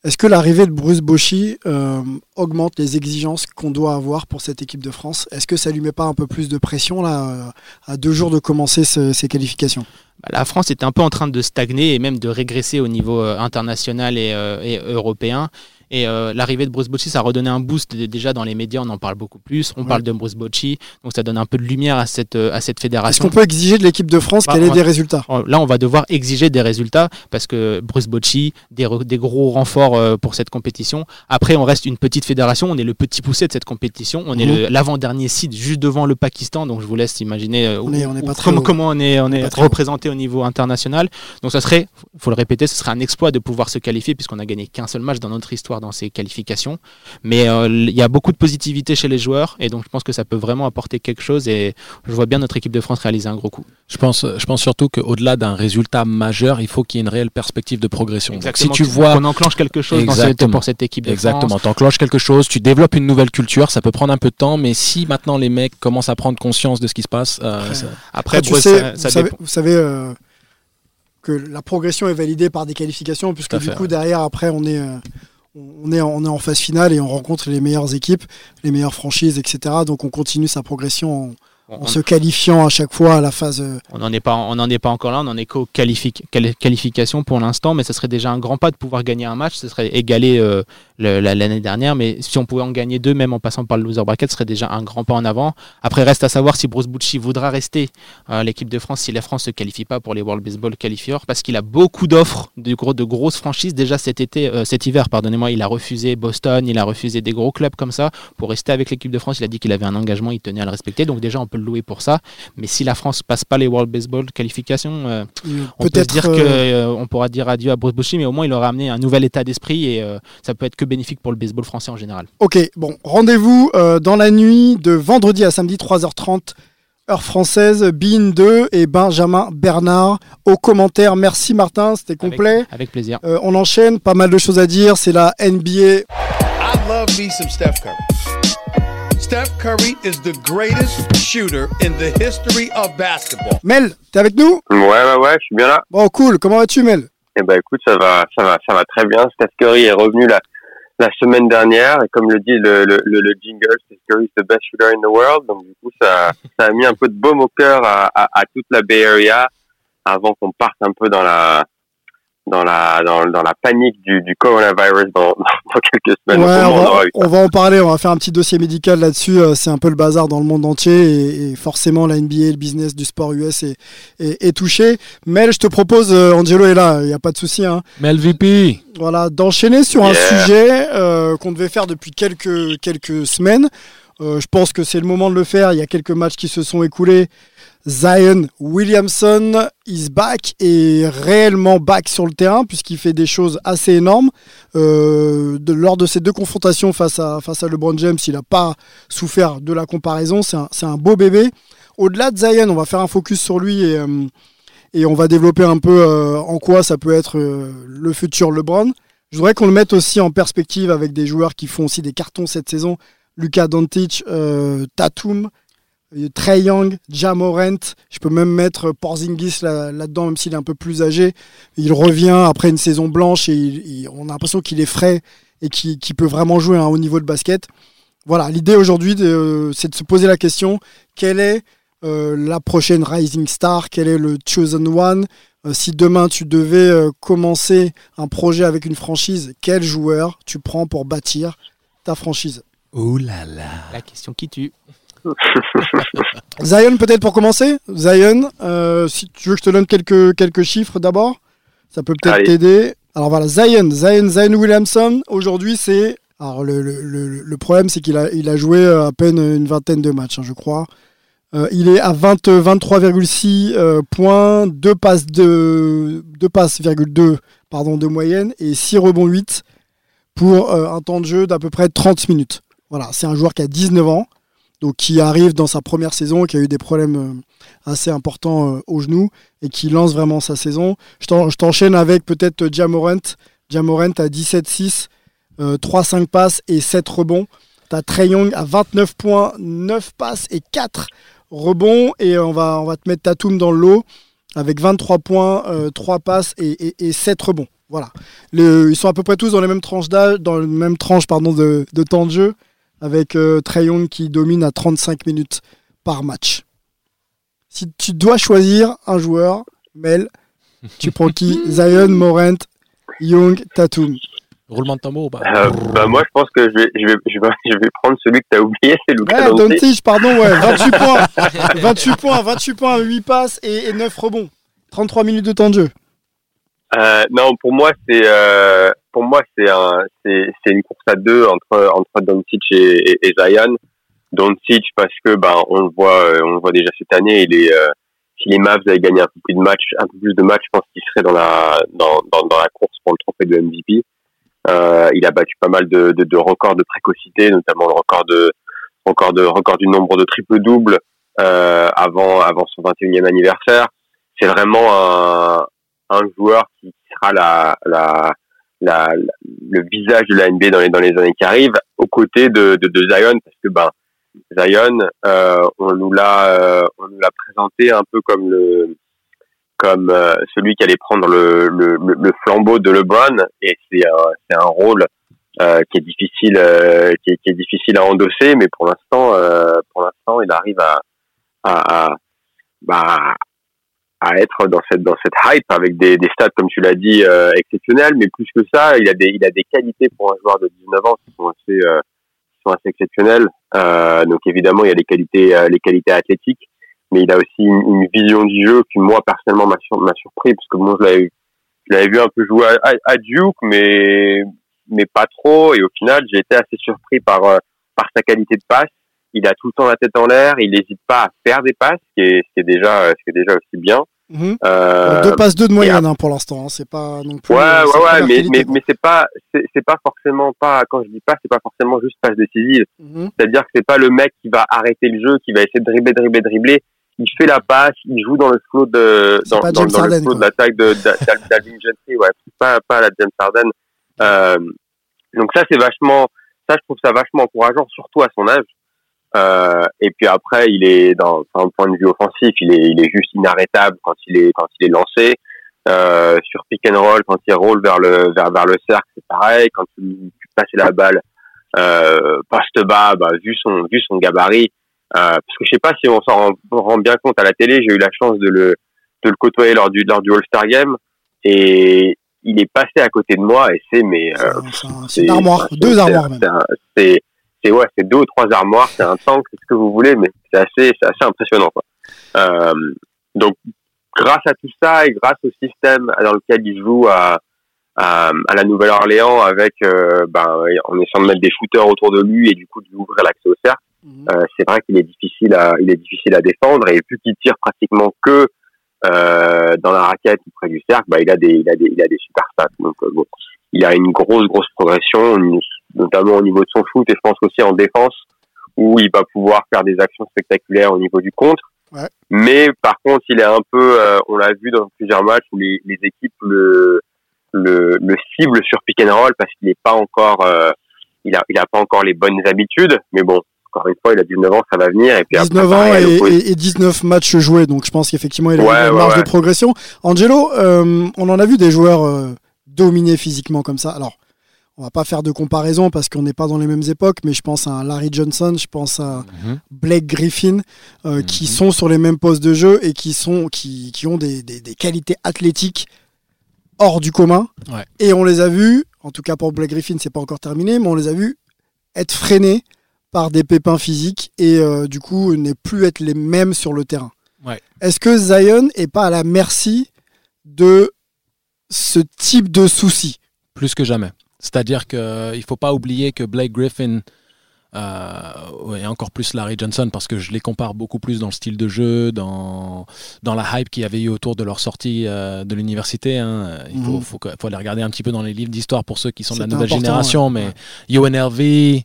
Speaker 4: Est-ce que l'arrivée de Bruce Bochy euh, augmente les exigences qu'on doit avoir pour cette équipe de France? Est-ce que ça lui met pas un peu plus de pression euh, à deux jours de commencer ce- ces qualifications?
Speaker 7: Bah, la France était un peu en train de stagner et même de régresser au niveau euh, international et, euh, et européen. Et euh, l'arrivée de Bruce Bocci, ça a redonné un boost déjà dans les médias, on en parle beaucoup plus. On
Speaker 4: Ouais.
Speaker 7: parle de Bruce Bocci, donc ça donne un peu de lumière à cette, euh, à cette
Speaker 4: Est-ce
Speaker 7: fédération.
Speaker 4: qu'on peut exiger de l'équipe de France
Speaker 7: Bah,
Speaker 4: qu'elle ait
Speaker 7: on-
Speaker 4: des résultats?
Speaker 7: Oh, Là, on va devoir exiger des résultats parce que Bruce Bocci, des, des gros renforts euh, pour cette compétition. Après, on reste une petite fédération, on est le petit poussé de cette compétition. On est
Speaker 4: Mhm.
Speaker 7: l'avant-dernier site juste devant le Pakistan, donc je vous laisse imaginer euh,
Speaker 4: On
Speaker 7: où-
Speaker 4: est- on est
Speaker 7: où-
Speaker 4: pas très
Speaker 7: comment, on est, on est représenté au niveau international. Donc ça serait, faut le répéter, ce serait un exploit de pouvoir se qualifier puisqu'on a gagné qu'un seul match dans notre histoire dans ces qualifications. Mais euh, il y a beaucoup de positivité chez les joueurs et donc je pense que ça peut vraiment apporter quelque chose et je vois bien notre équipe de France réaliser un gros coup.
Speaker 8: Je pense, je pense surtout qu'au-delà d'un résultat majeur, il faut qu'il y ait une réelle perspective de progression. Donc, si tu vois
Speaker 7: qu'on enclenche quelque chose dans cette- pour cette équipe de
Speaker 8: Exactement,
Speaker 7: France.
Speaker 8: t'enclenches quelque chose, tu développes une nouvelle culture, ça peut prendre un peu de temps, mais si maintenant les mecs commencent à prendre conscience de ce qui se passe, euh, ça-
Speaker 7: Après,
Speaker 4: tu sais,
Speaker 7: ça-
Speaker 4: vous,
Speaker 7: ça
Speaker 4: savez,
Speaker 7: dépend.
Speaker 4: vous savez, euh, que la progression est validée par des qualifications, puisque du
Speaker 8: fait,
Speaker 4: coup,
Speaker 8: ouais.
Speaker 4: derrière, après, on est, euh, on, est en, phase finale et on rencontre les meilleures équipes, les meilleures franchises, etc. Donc on continue sa progression en, en
Speaker 7: On-
Speaker 4: se qualifiant à chaque fois à la phase. euh,
Speaker 7: On n'en est pas, on n'en est pas encore là. On n'en est qu'aux qualifi- quali- qualifications pour l'instant, mais ce serait déjà un grand pas de pouvoir gagner un match. Ce serait égaler euh, l'année dernière, mais si on pouvait en gagner deux, même en passant par le loser bracket, ce serait déjà un grand pas en avant. Après, reste à savoir si Bruce Bucci voudra rester à l'équipe de France si la France se qualifie pas pour les World Baseball Qualifiers, parce qu'il a beaucoup d'offres de, gros, de grosses franchises déjà cet été, euh, cet hiver, pardonnez-moi. Il a refusé Boston, il a refusé des gros clubs comme ça pour rester avec l'équipe de France. Il a dit qu'il avait un engagement, il tenait à le respecter, donc déjà on peut le louer pour ça. Mais si la France passe pas les World Baseball qualifications, euh, on peut se dire
Speaker 4: euh,
Speaker 7: qu'on pourra dire adieu à Bruce Bochy, mais au moins il aura amené un nouvel état d'esprit et euh, ça peut être que bénéfique pour le baseball français en général.
Speaker 4: Ok, bon, rendez-vous euh, dans la nuit de vendredi à samedi, 3h30, heure française, Bean 2 et Benjamin Bernard aux commentaires. Merci Martin, c'était complet.
Speaker 7: Avec plaisir.
Speaker 4: Euh, on enchaîne, pas mal de choses à dire. C'est la NBA.
Speaker 3: I love me some Steph Curry. Steph Curry is the greatest shooter in the history of basketball.
Speaker 4: Mel, t'es avec nous?
Speaker 6: Ouais, ouais, ouais, je suis bien là.
Speaker 4: Bon, cool. Comment vas-tu, Mel?
Speaker 6: Eh ben, écoute, ça va, ça va, ça va très bien. Steph Curry est revenu la, la semaine dernière et comme le dit le, le, le, le jingle, Steph Curry is the best shooter in the world. Donc, du coup, ça, ça a mis un peu de baume au cœur à, à, à toute la Bay Area avant qu'on parte un peu dans la,
Speaker 11: dans la dans, dans la panique du, du coronavirus dans, [laughs] dans quelques semaines.
Speaker 4: Ouais, on, va, on en parler, on va faire un petit dossier médical là-dessus. euh, C'est un peu le bazar dans le monde entier et, et forcément la NBA, le business du sport US est, est, est touché. Mel, je te propose, euh, Angelo est là, il n'y a pas de souci. Hein.
Speaker 8: Mel VP.
Speaker 4: Voilà, d'enchaîner sur un sujet euh, qu'on devait faire depuis quelques, quelques semaines. Euh, je pense que c'est le moment de le faire. Il y a quelques matchs qui se sont écoulés. Zion Williamson is back et réellement back sur le terrain puisqu'il fait des choses assez énormes. Euh, de- lors de ces deux confrontations face à, face à LeBron James, il n'a pas souffert de la comparaison. C'est un, un beau bébé. Au-delà de Zion, on va faire un focus sur lui et, euh, et on va développer un peu euh, en quoi ça peut être euh, le futur LeBron. Je voudrais qu'on le mette aussi en perspective avec des joueurs qui font aussi des cartons cette saison. Luka Doncic, euh, Tatum, Trey Young, Jamorant. Je peux même mettre Porzingis là- là-dedans, même s'il est un peu plus âgé. Il revient après une saison blanche et il- il- on a l'impression qu'il est frais et qu'il peut vraiment jouer à un haut niveau de basket. Voilà, l'idée aujourd'hui, de- c'est de se poser la question quelle est euh, la prochaine Rising Star? Quel est le Chosen One? Euh, Si demain tu devais euh, commencer un projet avec une franchise, quel joueur tu prends pour bâtir ta franchise?
Speaker 8: Ouh là là.
Speaker 7: La question qui tue. [laughs]
Speaker 4: Zion peut-être pour commencer Zion, euh, si tu veux que je te donne quelques, quelques chiffres d'abord, ça peut peut-être t'aider. Alors voilà, Zion, Zion, Zion Williamson, aujourd'hui c'est... Alors le, le- le- le problème c'est qu'il a, il a joué euh, à peine une vingtaine de matchs, hein, je crois. Euh, il est à 20, 23,6 euh, points, 2 passes, de, 2 passes, virgule 2, pardon, de moyenne et 6 rebonds 8 pour euh, un temps de jeu d'à peu près 30 minutes. Voilà, c'est un joueur qui a 19 ans, donc qui arrive dans sa première saison, qui a eu des problèmes euh, assez importants euh, au genou et qui lance vraiment sa saison. Je t'en- je t'enchaîne avec peut-être Jamorant. Jamorant à 17-6, euh, 3-5 passes et 7 rebonds. T'as Trey Young à 29 points, 9 passes et 4 rebonds. Et euh, on va, te mettre Tatum dans le lot avec 23 points, euh, 3 passes et, et, et 7 rebonds. Voilà. Ils sont à peu près tous dans les mêmes tranches d'âge, dans le même tranche de temps de jeu, avec euh, Trae Young qui domine à 35 minutes par match. Si tu dois choisir un joueur, Mel, tu prends qui? [laughs] Zion, Morant, Young, Tatum.
Speaker 8: Roulement de tambour ou pas?
Speaker 11: Euh, bah, moi, je pense que je vais, je vais, je vais, [laughs] je vais prendre celui que tu as oublié, c'est
Speaker 4: Ouais.
Speaker 11: Doncic,
Speaker 4: pardon, ouais, [laughs] 28 points. 28 points, 28 points, 8 passes et, et 9 rebonds. 33 minutes de temps de jeu.
Speaker 11: Euh, non, pour moi, c'est euh, pour moi c'est un c'est c'est une course à deux entre entre Doncic et, et, et Zion. Doncic parce que ben on le voit euh, on le voit déjà cette année, il est euh, si les Mavs avaient gagné un peu plus de matchs, un peu plus de matchs, je pense qu'il serait dans la dans, dans dans la course pour le trophée de MVP. Euh, il a battu pas mal de, de, de records de précocité, notamment le record de record de record du nombre de triple doubles euh, avant avant son 21e anniversaire. C'est vraiment un un joueur qui sera la, la, le visage de la NBA dans les, dans les années qui arrivent, aux côtés de, de, Zion, parce que ben Zion, euh, on nous l'a, euh, on nous l'a présenté un peu comme le, comme euh, celui qui allait prendre le, le, flambeau de LeBron, et c'est c'est un rôle qui est difficile, qui, est, difficile à endosser, mais pour l'instant, pour l'instant, il arrive à, à, à bah, à être dans cette dans cette hype avec des, des stats comme tu l'as dit euh, exceptionnels mais plus que ça il a des il a des qualités pour un joueur de 19 ans qui sont assez euh, qui sont assez exceptionnelles. Euh, donc évidemment il y a les qualités euh, les qualités athlétiques. Mais il a aussi une, vision du jeu qui moi personnellement m'a sur- surpris. Parce que moi je l'avais je l'avais vu un peu jouer à, à, Duke mais mais pas trop. Et au final j'ai été assez surpris par euh, par sa qualité de passe. Il a tout le temps la tête en l'air. Il n'hésite pas à faire des passes ce qui est, ce qui est déjà ce qui est déjà aussi bien
Speaker 4: Mhm.
Speaker 11: euh,
Speaker 4: Deux passes, deux de moyenne hein, pour l'instant. hein, C'est pas non plus.
Speaker 11: Ouais,
Speaker 4: euh,
Speaker 11: ouais, ouais, mais, mais, mais c'est pas, c'est pas forcément pas, quand je dis pas, c'est pas forcément juste passe décisive.
Speaker 4: Mhm.
Speaker 11: C'est-à-dire que c'est pas le mec qui va arrêter le jeu, qui va essayer de dribbler, dribbler, dribbler. Il fait la passe, il joue dans le flow de, dans, dans, dans le flow
Speaker 4: quoi.
Speaker 11: de l'attaque de, d'Al- d'Al- d'Alvin Gentry, ouais. Pas, pas la James Harden. Euh, donc ça, c'est vachement, ça, je trouve ça vachement encourageant, surtout à son âge. Euh, et puis après, il est dans d'un point de vue offensif, il est, il est juste inarrêtable quand il est quand il est lancé. Euh, sur pick and roll, quand il roule vers le vers vers le cercle, c'est pareil. Quand tu, tu passes la balle euh, poste bas, bah, vu son vu son gabarit, euh, parce que je sais pas si on s'en rend, rend bien compte à la télé. J'ai eu la chance de le de le côtoyer lors du lors du All Star Game et il est passé à côté de moi et c'est mais euh,
Speaker 4: c'est une armoire, deux armoires même.
Speaker 11: C'est c'est ouais, c'est deux ou trois armoires, c'est un tank, c'est ce que vous voulez, mais c'est assez c'est assez impressionnant quoi. Euh, donc grâce à tout ça et grâce au système dans lequel il joue à à, à la Nouvelle-Orléans avec euh, ben, en essayant de mettre des shooters autour de lui et du coup de lui ouvrir l'accès au cercle.
Speaker 4: Mhm.
Speaker 11: Euh, c'est vrai qu'il est difficile à il est difficile à défendre et vu qu'il tire pratiquement que euh, dans la raquette ou près du cercle, bah, il a des il a des il a des super stats. Donc bon, il a une grosse grosse progression, notamment au niveau de son shoot et je pense aussi en défense où il va pouvoir faire des actions spectaculaires au niveau du contre.
Speaker 4: Ouais.
Speaker 11: Mais par contre, il est un peu, euh, on l'a vu dans plusieurs matchs où les, les équipes le, le, le cible sur pick and roll parce qu'il n'est pas encore, euh, il a, il a pas encore les bonnes habitudes. Mais bon, encore une fois, il a 19 ans, ça va venir. Et puis
Speaker 4: 19
Speaker 11: après,
Speaker 4: ans et, et- et 19 matchs joués, donc je pense qu'effectivement il a
Speaker 11: Ouais,
Speaker 4: une
Speaker 11: ouais,
Speaker 4: marge
Speaker 11: ouais.
Speaker 4: de progression. Angelo, euh, on en a vu des joueurs euh, dominés physiquement comme ça. Alors, on va pas faire de comparaison parce qu'on n'est pas dans les mêmes époques, mais je pense à un Larry Johnson, je pense à
Speaker 8: Mhm.
Speaker 4: Blake Griffin, euh, qui sont sur les mêmes postes de jeu et qui, sont, qui, qui ont des, des- des qualités athlétiques hors du commun.
Speaker 8: Ouais.
Speaker 4: Et on les a vus, en tout cas pour Blake Griffin, c'est pas encore terminé, mais on les a vus être freinés par des pépins physiques et euh, du coup ne plus être les mêmes sur le terrain.
Speaker 8: Ouais.
Speaker 4: Est-ce que Zion est pas à la merci de ce type de soucis?
Speaker 8: Plus que jamais. C'est-à-dire qu'il ne faut pas oublier que Blake Griffin euh, et encore plus Larry Johnson, parce que je les compare beaucoup plus dans le style de jeu, dans, dans la hype qu'il y avait eu autour de leur sortie euh, de l'université. hein. Il faut,
Speaker 4: Mhm.
Speaker 8: faut, que- faut les regarder un petit peu dans les livres d'histoire pour ceux qui sont de la nouvelle génération.
Speaker 4: ouais.
Speaker 8: Mais UNLV,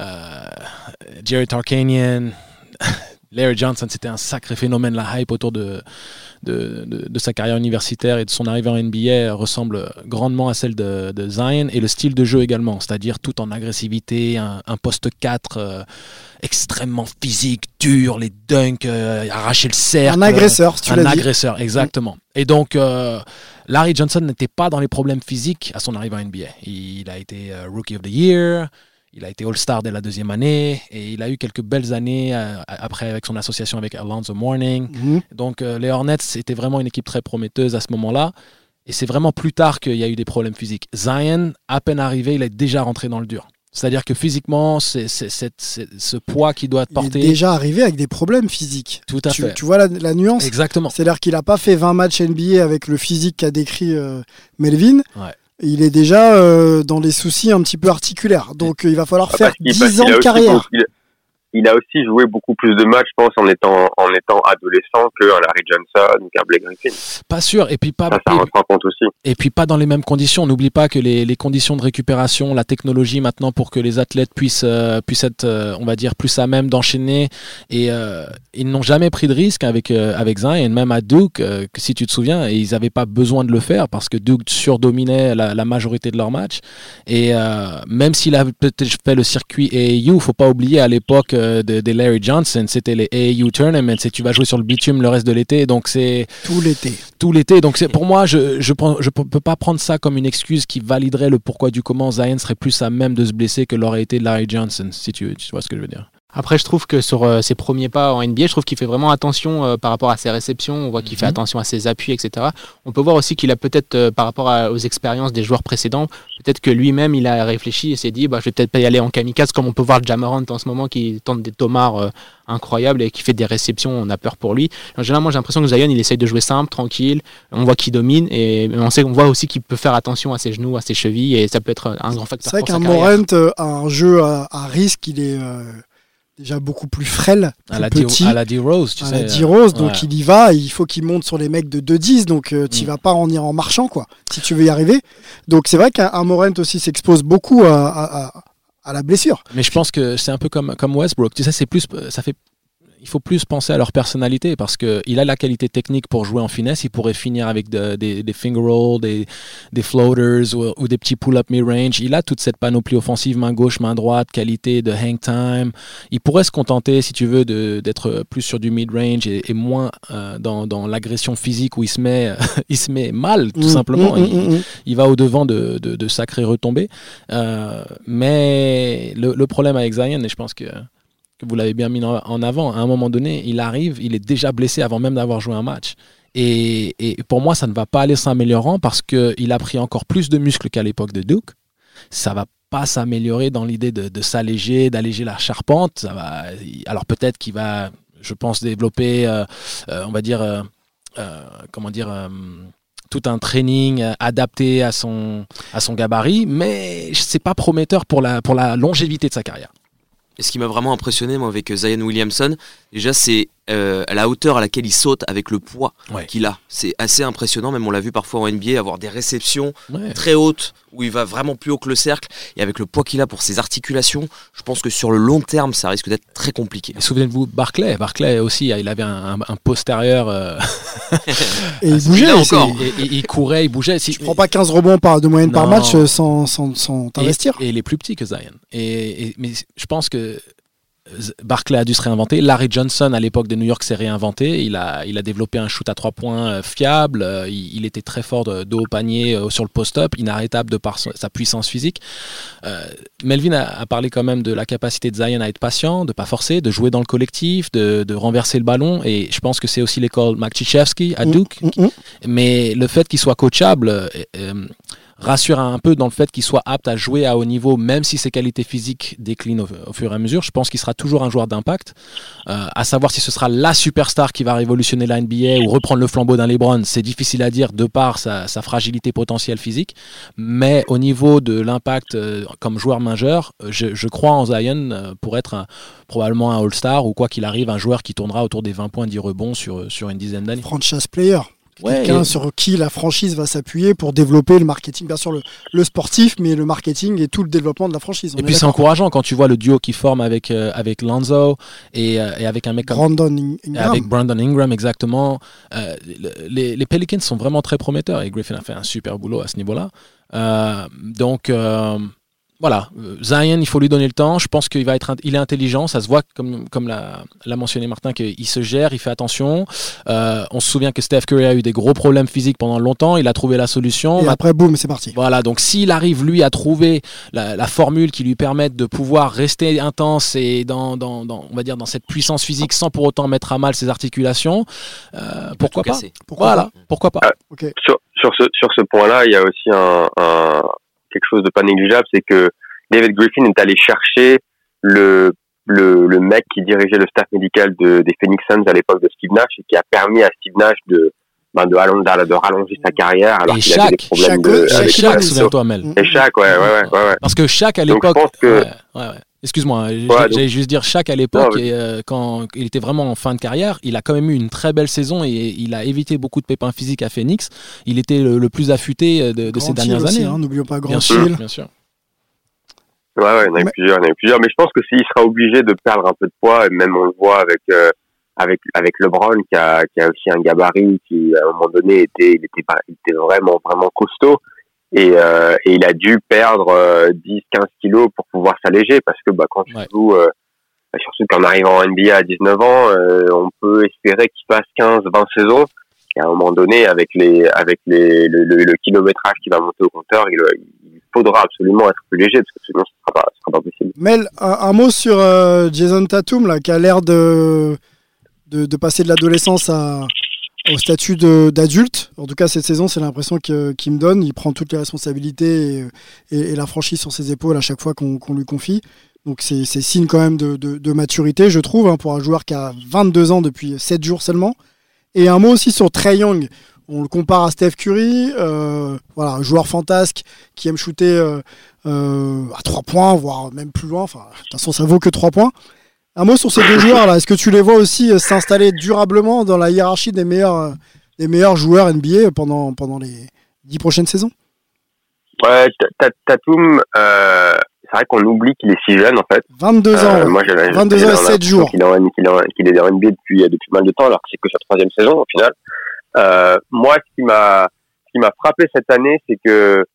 Speaker 8: euh, Jerry Tarkanian, Larry Johnson, c'était un sacré phénomène. La hype autour de, de, de- de sa carrière universitaire et de son arrivée en NBA ressemble grandement à celle de, de Zion et le style de jeu également, c'est-à-dire tout en agressivité, un, un poste 4 euh, extrêmement physique, dur, les dunks, euh, arracher le cercle.
Speaker 4: Un agresseur, si tu
Speaker 8: Un
Speaker 4: dit.
Speaker 8: agresseur, exactement. Et donc, euh, Larry Johnson n'était pas dans les problèmes physiques à son arrivée en NBA. Il a été Rookie of the Year, il a été All-Star dès la deuxième année et il a eu quelques belles années euh, après avec son association avec Alonzo Mourning.
Speaker 4: Mhm.
Speaker 8: Donc euh, les Hornets, c'était vraiment une équipe très prometteuse à ce moment-là. Et c'est vraiment plus tard qu'il y a eu des problèmes physiques. Zion, à peine arrivé, il est déjà rentré dans le dur. C'est-à-dire que physiquement, c'est ce poids qu'il doit
Speaker 4: Il est déjà arrivé avec des problèmes physiques.
Speaker 8: Tout à
Speaker 4: tu,
Speaker 8: fait.
Speaker 4: tu vois la, la nuance?
Speaker 8: Exactement.
Speaker 4: C'est-à-dire qu'il n'a pas fait 20 matchs NBA avec le physique qu'a décrit euh, Melvin.
Speaker 8: Ouais.
Speaker 4: Il est déjà euh, dans des soucis un petit peu articulaires. Donc euh, il va falloir
Speaker 11: Ah,
Speaker 4: faire
Speaker 11: parce qu'il-
Speaker 4: 10
Speaker 11: parce
Speaker 4: ans de carrière.
Speaker 11: il, il a aussi joué beaucoup plus de matchs, je pense, en étant, en étant adolescent que un Larry Johnson ou qu'un Blake Griffin.
Speaker 8: Pas sûr. Et puis pas,
Speaker 11: Ça, ça rentre en compte aussi.
Speaker 8: Et puis pas dans les mêmes conditions. N'oublie pas que les, les conditions de récupération, la technologie maintenant pour que les athlètes puissent, euh, puissent être, euh, on va dire, plus à même d'enchaîner. Et euh, ils n'ont jamais pris de risque avec, avec Zion, même à Duke, que si tu te souviens, et ils n'avaient pas besoin de le faire parce que Duke surdominait la, la majorité de leurs matchs. Et même s'il a peut-être fait le circuit AAU, faut pas oublier à l'époque de- des Larry Johnson, c'était les AAU Tournaments et tu vas jouer sur le bitume le reste de l'été. Donc c'est
Speaker 4: Tout l'été.
Speaker 8: tout l'été. Donc c'est pour moi, je je prends- je peux peux pas prendre ça comme une excuse qui validerait le pourquoi du comment Zion serait plus à même de se blesser que l'aurait été Larry Johnson, si tu, tu vois ce que je veux dire.
Speaker 7: Après, je trouve que sur euh, ses premiers pas en NBA, je trouve qu'il fait vraiment attention euh, par rapport à ses réceptions. On voit qu'il fait
Speaker 8: Mhm.
Speaker 7: attention à ses appuis, etc. On peut voir aussi qu'il a peut-être, euh, par rapport à- aux expériences des joueurs précédents, peut-être que lui-même, il a réfléchi et s'est dit, bah, je vais peut-être pas y aller en kamikaze, comme on peut voir le Jamarant en ce moment qui tente des tomards euh, incroyables et qui fait des réceptions. On a peur pour lui. En général, moi, j'ai l'impression que Zion, il essaye de jouer simple, tranquille. On voit qu'il domine et on sait, on voit aussi qu'il peut faire attention à ses genoux, à ses chevilles et ça peut être un grand facteur
Speaker 4: C'est vrai
Speaker 7: pour sa
Speaker 4: qu'un euh, a un jeu à, à risque, il est euh, déjà beaucoup plus frêle,
Speaker 8: À
Speaker 4: plus
Speaker 8: la
Speaker 4: petit.
Speaker 8: à la D-Rose, tu
Speaker 4: à
Speaker 8: sais,
Speaker 4: la
Speaker 8: euh,
Speaker 4: D-Rose, donc
Speaker 8: ouais.
Speaker 4: il y va, et il faut qu'il monte sur les mecs de 2-10, donc euh, tu
Speaker 8: Mm.
Speaker 4: vas pas en ir en marchant, quoi, si tu veux y arriver. Donc c'est vrai qu'un un Morent aussi s'expose beaucoup à, à- à- à la blessure.
Speaker 8: Mais je pense que c'est un peu comme, comme Westbrook. Tu sais, c'est plus, ça fait, il faut plus penser à leur personnalité parce que il a la qualité technique pour jouer en finesse. Il pourrait finir avec de- des, des finger rolls, des, des floaters ou, ou des petits pull-up mid-range. Il a toute cette panoplie offensive, main gauche, main droite, qualité de hang time. Il pourrait se contenter, si tu veux, d'être plus sur du mid-range et, et moins euh, dans, dans l'agression physique où il se met, [laughs] il se met mal, tout
Speaker 4: Mm,
Speaker 8: simplement.
Speaker 4: mm,
Speaker 8: Il-
Speaker 4: mm,
Speaker 8: il va au-devant de, de, de sacrées retombées. Euh, mais le, le problème avec Zion, et je pense que, vous l'avez bien mis en avant, à un moment donné, il arrive, il est déjà blessé avant même d'avoir joué un match. Et, pour moi, ça ne va pas aller s'améliorant parce qu'il a pris encore plus de muscles qu'à l'époque de Duke. Ça va pas s'améliorer dans l'idée de, s'alléger, d'alléger la charpente. Alors peut-être qu'il va, je pense, développer, euh, euh, on va dire, euh, comment dire, tout un training adapté à son, à son gabarit, mais c'est pas prometteur pour la, pour la longévité de sa carrière.
Speaker 5: Et ce qui m'a vraiment impressionné, moi, avec euh, Zion Williamson, déjà, c'est euh, la hauteur à laquelle il saute avec le poids
Speaker 8: Ouais.
Speaker 5: qu'il a. C'est assez impressionnant. Même on l'a vu parfois en NBA avoir des réceptions
Speaker 8: Ouais.
Speaker 5: très hautes où il va vraiment plus haut que le cercle. Et avec le poids qu'il a pour ses articulations, je pense que sur le long terme, ça risque d'être très compliqué.
Speaker 8: Souvenez-vous, Barclay, Barclay aussi, il avait un, un- un postérieur. euh, [laughs] [laughs]
Speaker 4: Et il
Speaker 8: assez-
Speaker 4: bougeait,
Speaker 8: encore. Et, et- il courait, il bougeait. Si,
Speaker 4: Tu prends pas 15 rebonds par, de moyenne par match euh, sans, sans, sans t'investir.
Speaker 8: et il est plus petit que Zion. Et, et- mais je pense que Barclay a dû se réinventer. Larry Johnson, à l'époque de New York, s'est réinventé. Il a, il a développé un shoot à trois points euh, fiable. Euh, Il, il était très fort de, de haut panier euh, sur le post-up, inarrêtable de par sa puissance physique. Euh, Melvin a, a parlé quand même de la capacité de Zion à être patient, de pas forcer, de jouer dans le collectif, de, de renverser le ballon. Et je pense que c'est aussi l'école Makchichevsky à
Speaker 4: Mm,
Speaker 8: Duke.
Speaker 4: mm, mm.
Speaker 8: Mais le fait qu'il soit coachable euh, rassure un peu dans le fait qu'il soit apte à jouer à haut niveau, même si ses qualités physiques déclinent au, fur et à mesure. Je pense qu'il sera toujours un joueur d'impact. Euh, à savoir si ce sera la superstar qui va révolutionner la NBA ou reprendre le flambeau d'un LeBron, c'est difficile à dire de par sa, fragilité potentielle physique. Mais au niveau de l'impact euh, comme joueur majeur, je, crois en Zion euh, pour être probablement un All-Star ou quoi qu'il arrive, un joueur qui tournera autour des 20 points, 10 rebonds sur, sur une dizaine d'années.
Speaker 4: Franchise player.
Speaker 8: Ouais,
Speaker 4: Quelqu'un
Speaker 8: et-
Speaker 4: sur qui la franchise va s'appuyer pour développer le marketing, bien sûr le, le sportif, mais le marketing et tout le développement de la franchise. on
Speaker 8: Et puis c'est encourageant quand tu vois le duo qui forme avec, euh, avec Lonzo et, euh, et avec un mec comme
Speaker 4: Brandon Ingram.
Speaker 8: avec Brandon Ingram exactement. Euh, le- les, les Pelicans sont vraiment très prometteurs et Griffin a fait un super boulot à ce niveau-là. Donc voilà, Euh, Zion, il faut lui donner le temps. Je pense qu'il va être, il est intelligent. Ça se voit comme comme l'a l'a mentionné Martin qu'il se gère, il fait attention. Euh, on se souvient que Steph Curry a eu des gros problèmes physiques pendant longtemps. Il a trouvé la solution.
Speaker 4: Et après, boum, c'est parti.
Speaker 8: Voilà, donc s'il arrive lui à trouver la, la formule qui lui permette de pouvoir rester intense et dans, dans, dans, on va dire dans cette puissance physique sans pour autant mettre à mal ses articulations, euh, pourquoi pas?
Speaker 4: Pourquoi
Speaker 8: Voilà,
Speaker 4: pas?
Speaker 8: pourquoi pas?
Speaker 4: Ok.
Speaker 11: sur, sur ce, sur ce point-là, il y a aussi un, un- quelque chose de pas négligeable, c'est que David Griffin est allé chercher le, le, le mec qui dirigeait le staff médical de, des Phoenix Suns à l'époque de Steve Nash et qui a permis à Steve Nash de, ben de, rallonger, de rallonger sa carrière alors
Speaker 8: Et
Speaker 11: qu'il avait des problèmes
Speaker 4: Shaq,
Speaker 11: de,
Speaker 4: Shaq,
Speaker 11: avec
Speaker 8: Shaq,
Speaker 4: Shaq,
Speaker 11: les
Speaker 8: souviens-toi Mel.
Speaker 11: Et Shaq, ouais, ouais, ouais, ouais.
Speaker 8: Parce que Shaq à
Speaker 11: Donc, je
Speaker 8: l'époque,
Speaker 11: pense que-
Speaker 8: ouais, ouais, ouais. Excuse-moi, j'ai-
Speaker 11: Ouais,
Speaker 8: j'allais juste dire Shaq à l'époque, et, euh, quand il était vraiment en fin de carrière, il a quand même eu une très belle saison et il a évité beaucoup de pépins physiques à Phoenix. Il était le, le plus affûté euh, de, ces dernières
Speaker 4: aussi,
Speaker 8: années.
Speaker 4: hein,
Speaker 8: hein.
Speaker 4: N'oublions pas Grand
Speaker 8: Bien sûr, bien sûr.
Speaker 11: Ouais, ouais, il y en a eu
Speaker 4: Mais-
Speaker 11: plusieurs, il y en a eu plusieurs. Mais je pense que s'il sera obligé de perdre un peu de poids, et même on le voit avec euh, avec avec LeBron qui a qui a aussi un gabarit qui à un moment donné était il était pas il était vraiment vraiment costaud et euh, et il a dû perdre euh, 10 15 kilos pour pouvoir s'alléger parce que bah quand tu
Speaker 8: Ouais.
Speaker 11: joues euh, surtout qu'en arrivant en NBA à 19 ans, euh, on peut espérer qu'il fasse 15 20 saisons et à un moment donné avec les avec les le, le, le kilométrage qui va monter au compteur, il, il faudra absolument être plus léger parce que sinon ce sera pas ce sera pas possible.
Speaker 4: Mel, un, un mot sur euh, Jason Tatum, là, qui a l'air de, de, de passer de l'adolescence à, au statut d'adulte. En tout cas, cette saison, c'est l'impression que- qu'il me donne. Il prend toutes les responsabilités et, et- et la franchise sur ses épaules à chaque fois qu'on lui confie. Donc, c'est c'est signe quand même de, de- de maturité, je trouve, hein, pour un joueur qui a 22 ans depuis 7 jours seulement. Et un mot aussi sur Trey Young. On le compare à Steph Curry, euh, voilà, un joueur fantasque qui aime shooter euh, euh, à 3 points, voire même plus loin. Enfin, de toute façon, ça vaut que 3 points. Un mot sur ces deux [coughs] joueurs là. Est-ce que tu les vois aussi euh, s'installer durablement dans la hiérarchie des meilleurs, euh, des meilleurs joueurs NBA pendant, pendant les 10 prochaines saisons?
Speaker 11: Ouais, Ta- Ta- Tatum, euh, c'est vrai qu'on oublie qu'il est si jeune en fait.
Speaker 4: 22 ans.
Speaker 11: Euh, moi, j'avais-
Speaker 4: 22
Speaker 11: j'avais
Speaker 4: ans et 7
Speaker 11: l'impression
Speaker 4: jours.
Speaker 11: Qu'il est, dans NBA depuis, depuis mal de temps, alors que c'est que sa troisième saison au final. Euh, moi, ce qui m'a, ce qui m'a frappé cette année, c'est que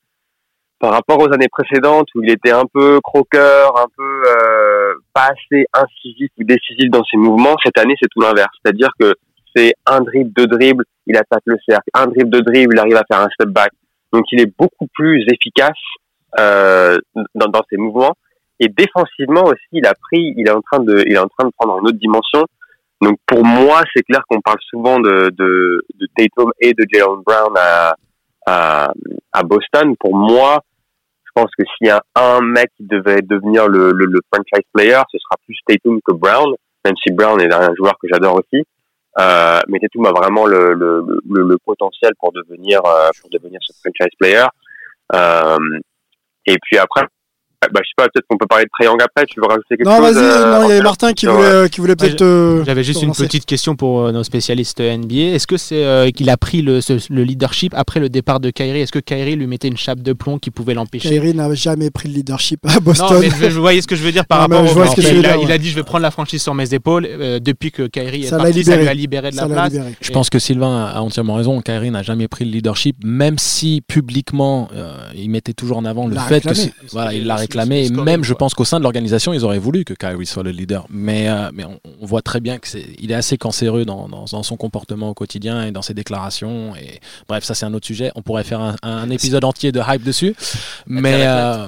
Speaker 11: par rapport aux années précédentes où il était un peu croqueur, un peu euh, pas assez incisif ou décisif dans ses mouvements, cette année c'est tout l'inverse. C'est-à-dire que c'est un dribble, deux dribbles, il attaque le cercle, un dribble, deux dribbles, il arrive à faire un step back. Donc il est beaucoup plus efficace euh, dans, dans ses mouvements. Et défensivement aussi, il a pris, il est en train de, il est en train de prendre une autre dimension. Donc pour moi, c'est clair qu'on parle souvent de, de, de Tatum et de Jalen Brown à, à, à Boston. Pour moi, je pense que s'il y a un mec qui devait devenir le, le, le franchise player, ce sera plus Tatum que Brown, même si Brown est un joueur que j'adore aussi. Euh, mais Tatum a vraiment le, le, le, potentiel pour devenir euh, pour devenir ce franchise player. Euh, et puis après, bah, je sais pas, peut-être qu'on peut parler de Triangle après. Tu veux rajouter quelque
Speaker 4: Non,
Speaker 11: chose
Speaker 4: vas-y,
Speaker 11: euh,
Speaker 4: non, il y avait Martin qui voulait,
Speaker 11: euh,
Speaker 4: qui voulait peut-être. euh,
Speaker 7: J'avais juste une petite question pour euh, nos spécialistes NBA. Est-ce que c'est euh, qu'il a pris le, ce- le leadership après le départ de Kyrie? Est-ce que Kyrie lui mettait une chape de plomb qui pouvait l'empêcher?
Speaker 4: Kyrie n'a jamais pris le leadership à Boston.
Speaker 7: Non, mais je- vous voyez ce que je veux dire par
Speaker 4: Non,
Speaker 7: rapport au
Speaker 4: vois ce que
Speaker 7: il, il
Speaker 4: ouais.
Speaker 7: a dit je vais prendre la franchise sur mes épaules. euh, depuis que Kyrie est
Speaker 4: Ça l'a
Speaker 7: parti, ça lui a libéré de
Speaker 4: Ça
Speaker 7: la
Speaker 4: l'a
Speaker 7: place.
Speaker 4: libéré.
Speaker 8: Je pense que Sylvain a entièrement raison. Kyrie n'a jamais pris le leadership, même si publiquement euh, il mettait toujours en avant le fait que voilà, il l'a réclamé. Et même, je pense qu'au sein de l'organisation, ils auraient voulu que Kyrie soit le leader. Mais, euh, mais on, on voit très bien que c'est, il est assez cancéreux dans, dans, dans son comportement au quotidien et dans ses déclarations. Et bref, ça c'est un autre sujet. On pourrait faire un, un épisode entier de hype dessus. Mais, euh,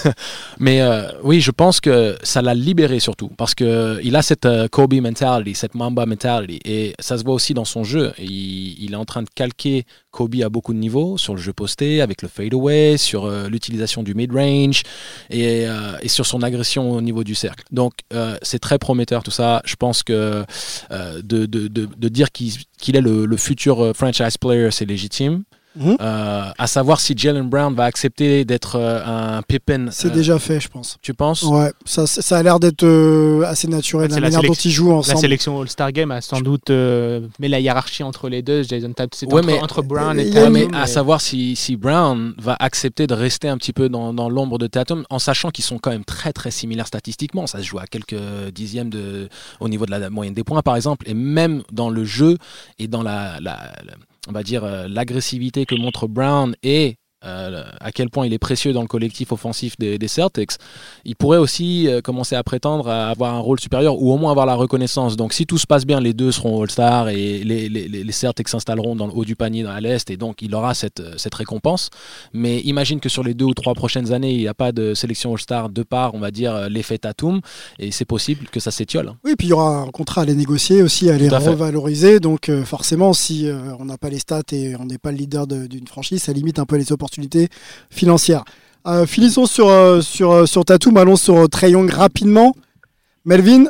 Speaker 8: [laughs] mais euh, oui, je pense que ça l'a libéré surtout parce que il a cette Kobe mentality, cette Mamba mentality, et ça se voit aussi dans son jeu. Il, il est en train de calquer Kobe à beaucoup de niveaux sur le jeu posté, avec le fadeaway, sur euh, l'utilisation du mid-range et, euh, et sur son agression au niveau du cercle. Donc euh, c'est très prometteur tout ça. Je pense que de, dire qu'il est le, futur franchise player, c'est légitime.
Speaker 4: Mhm.
Speaker 8: Euh, à savoir si Jalen Brown va accepter d'être euh, un Pippen.
Speaker 4: C'est
Speaker 8: euh,
Speaker 4: déjà fait, je pense.
Speaker 8: Tu penses?
Speaker 4: Ouais, ça, ça a l'air d'être euh, assez naturel,
Speaker 7: C'est
Speaker 4: la
Speaker 7: la
Speaker 4: manière dont
Speaker 7: sélection-
Speaker 4: ils jouent
Speaker 7: La
Speaker 4: ensemble.
Speaker 7: sélection All-Star Game a sans doute euh, mis la hiérarchie entre les deux. Jason Tatum, c'est
Speaker 8: Ouais,
Speaker 7: entre,
Speaker 8: mais-
Speaker 7: entre Brown et Tatum.
Speaker 8: mais
Speaker 7: mais-
Speaker 8: à savoir si, si Brown va accepter de rester un petit peu dans, dans l'ombre de Tatum, en sachant qu'ils sont quand même très très similaires statistiquement. Ça se joue à quelques dixièmes de, au niveau de la moyenne des points, par exemple, et même dans le jeu et dans la, la- la- on va dire euh, l'agressivité que montre Brown et euh, à quel point il est précieux dans le collectif offensif des, des Celtics, il pourrait aussi euh, commencer à prétendre à avoir un rôle supérieur ou au moins avoir la reconnaissance. Donc si tout se passe bien, les deux seront All-Star et les, les, les- Celtics s'installeront dans le haut du panier dans- à l'Est et donc il aura cette, euh, cette récompense. Mais imagine que sur les deux ou trois prochaines années, il n'y a pas de sélection All-Star de part, on va dire, l'effet Tatum et c'est possible que ça s'étiole. hein.
Speaker 4: Oui, puis il y aura un contrat à les négocier aussi, à les
Speaker 8: fait.
Speaker 4: revaloriser. Donc euh, forcément, si on n'a pas les stats et on n'est pas le leader de- d'une franchise, ça limite un peu les opportunités financières. Euh, finissons sur, euh, sur, euh, sur Tatum, allons sur euh, Trae Young rapidement. Melvin,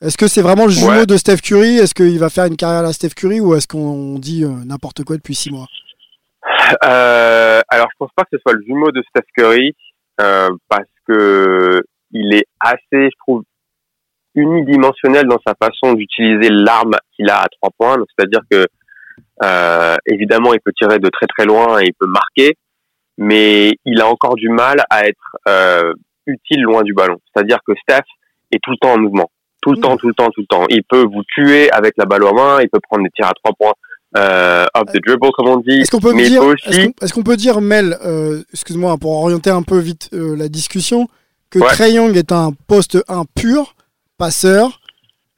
Speaker 4: est-ce que c'est vraiment le jumeau
Speaker 11: Ouais.
Speaker 4: de Steph Curry? Est-ce qu'il va faire une carrière à la Steph Curry ou est-ce qu'on dit n'importe quoi depuis six mois?
Speaker 11: Alors, je pense pas que ce soit le jumeau de Steph Curry parce que il est assez, je trouve, unidimensionnel dans sa façon d'utiliser l'arme qu'il a à trois points. C'est-à-dire que euh, évidemment, il peut tirer de très très loin et il peut marquer, mais il a encore du mal à être euh, utile loin du ballon. C'est-à-dire que Steph est tout le temps en mouvement, tout le temps, tout le temps, tout le temps. Il peut vous tuer avec la balle en main, il peut prendre des tirs à trois points euh, off the dribble, comme on dit.
Speaker 4: Est-ce qu'on peut
Speaker 11: mais
Speaker 4: dire,
Speaker 11: peut
Speaker 4: est-ce
Speaker 11: aussi
Speaker 4: qu'on est-ce qu'on peut dire, Mel, euh, excuse-moi pour orienter un peu vite euh, la discussion, que
Speaker 11: Ouais.
Speaker 4: Trae Young est un poste 1 pur, passeur,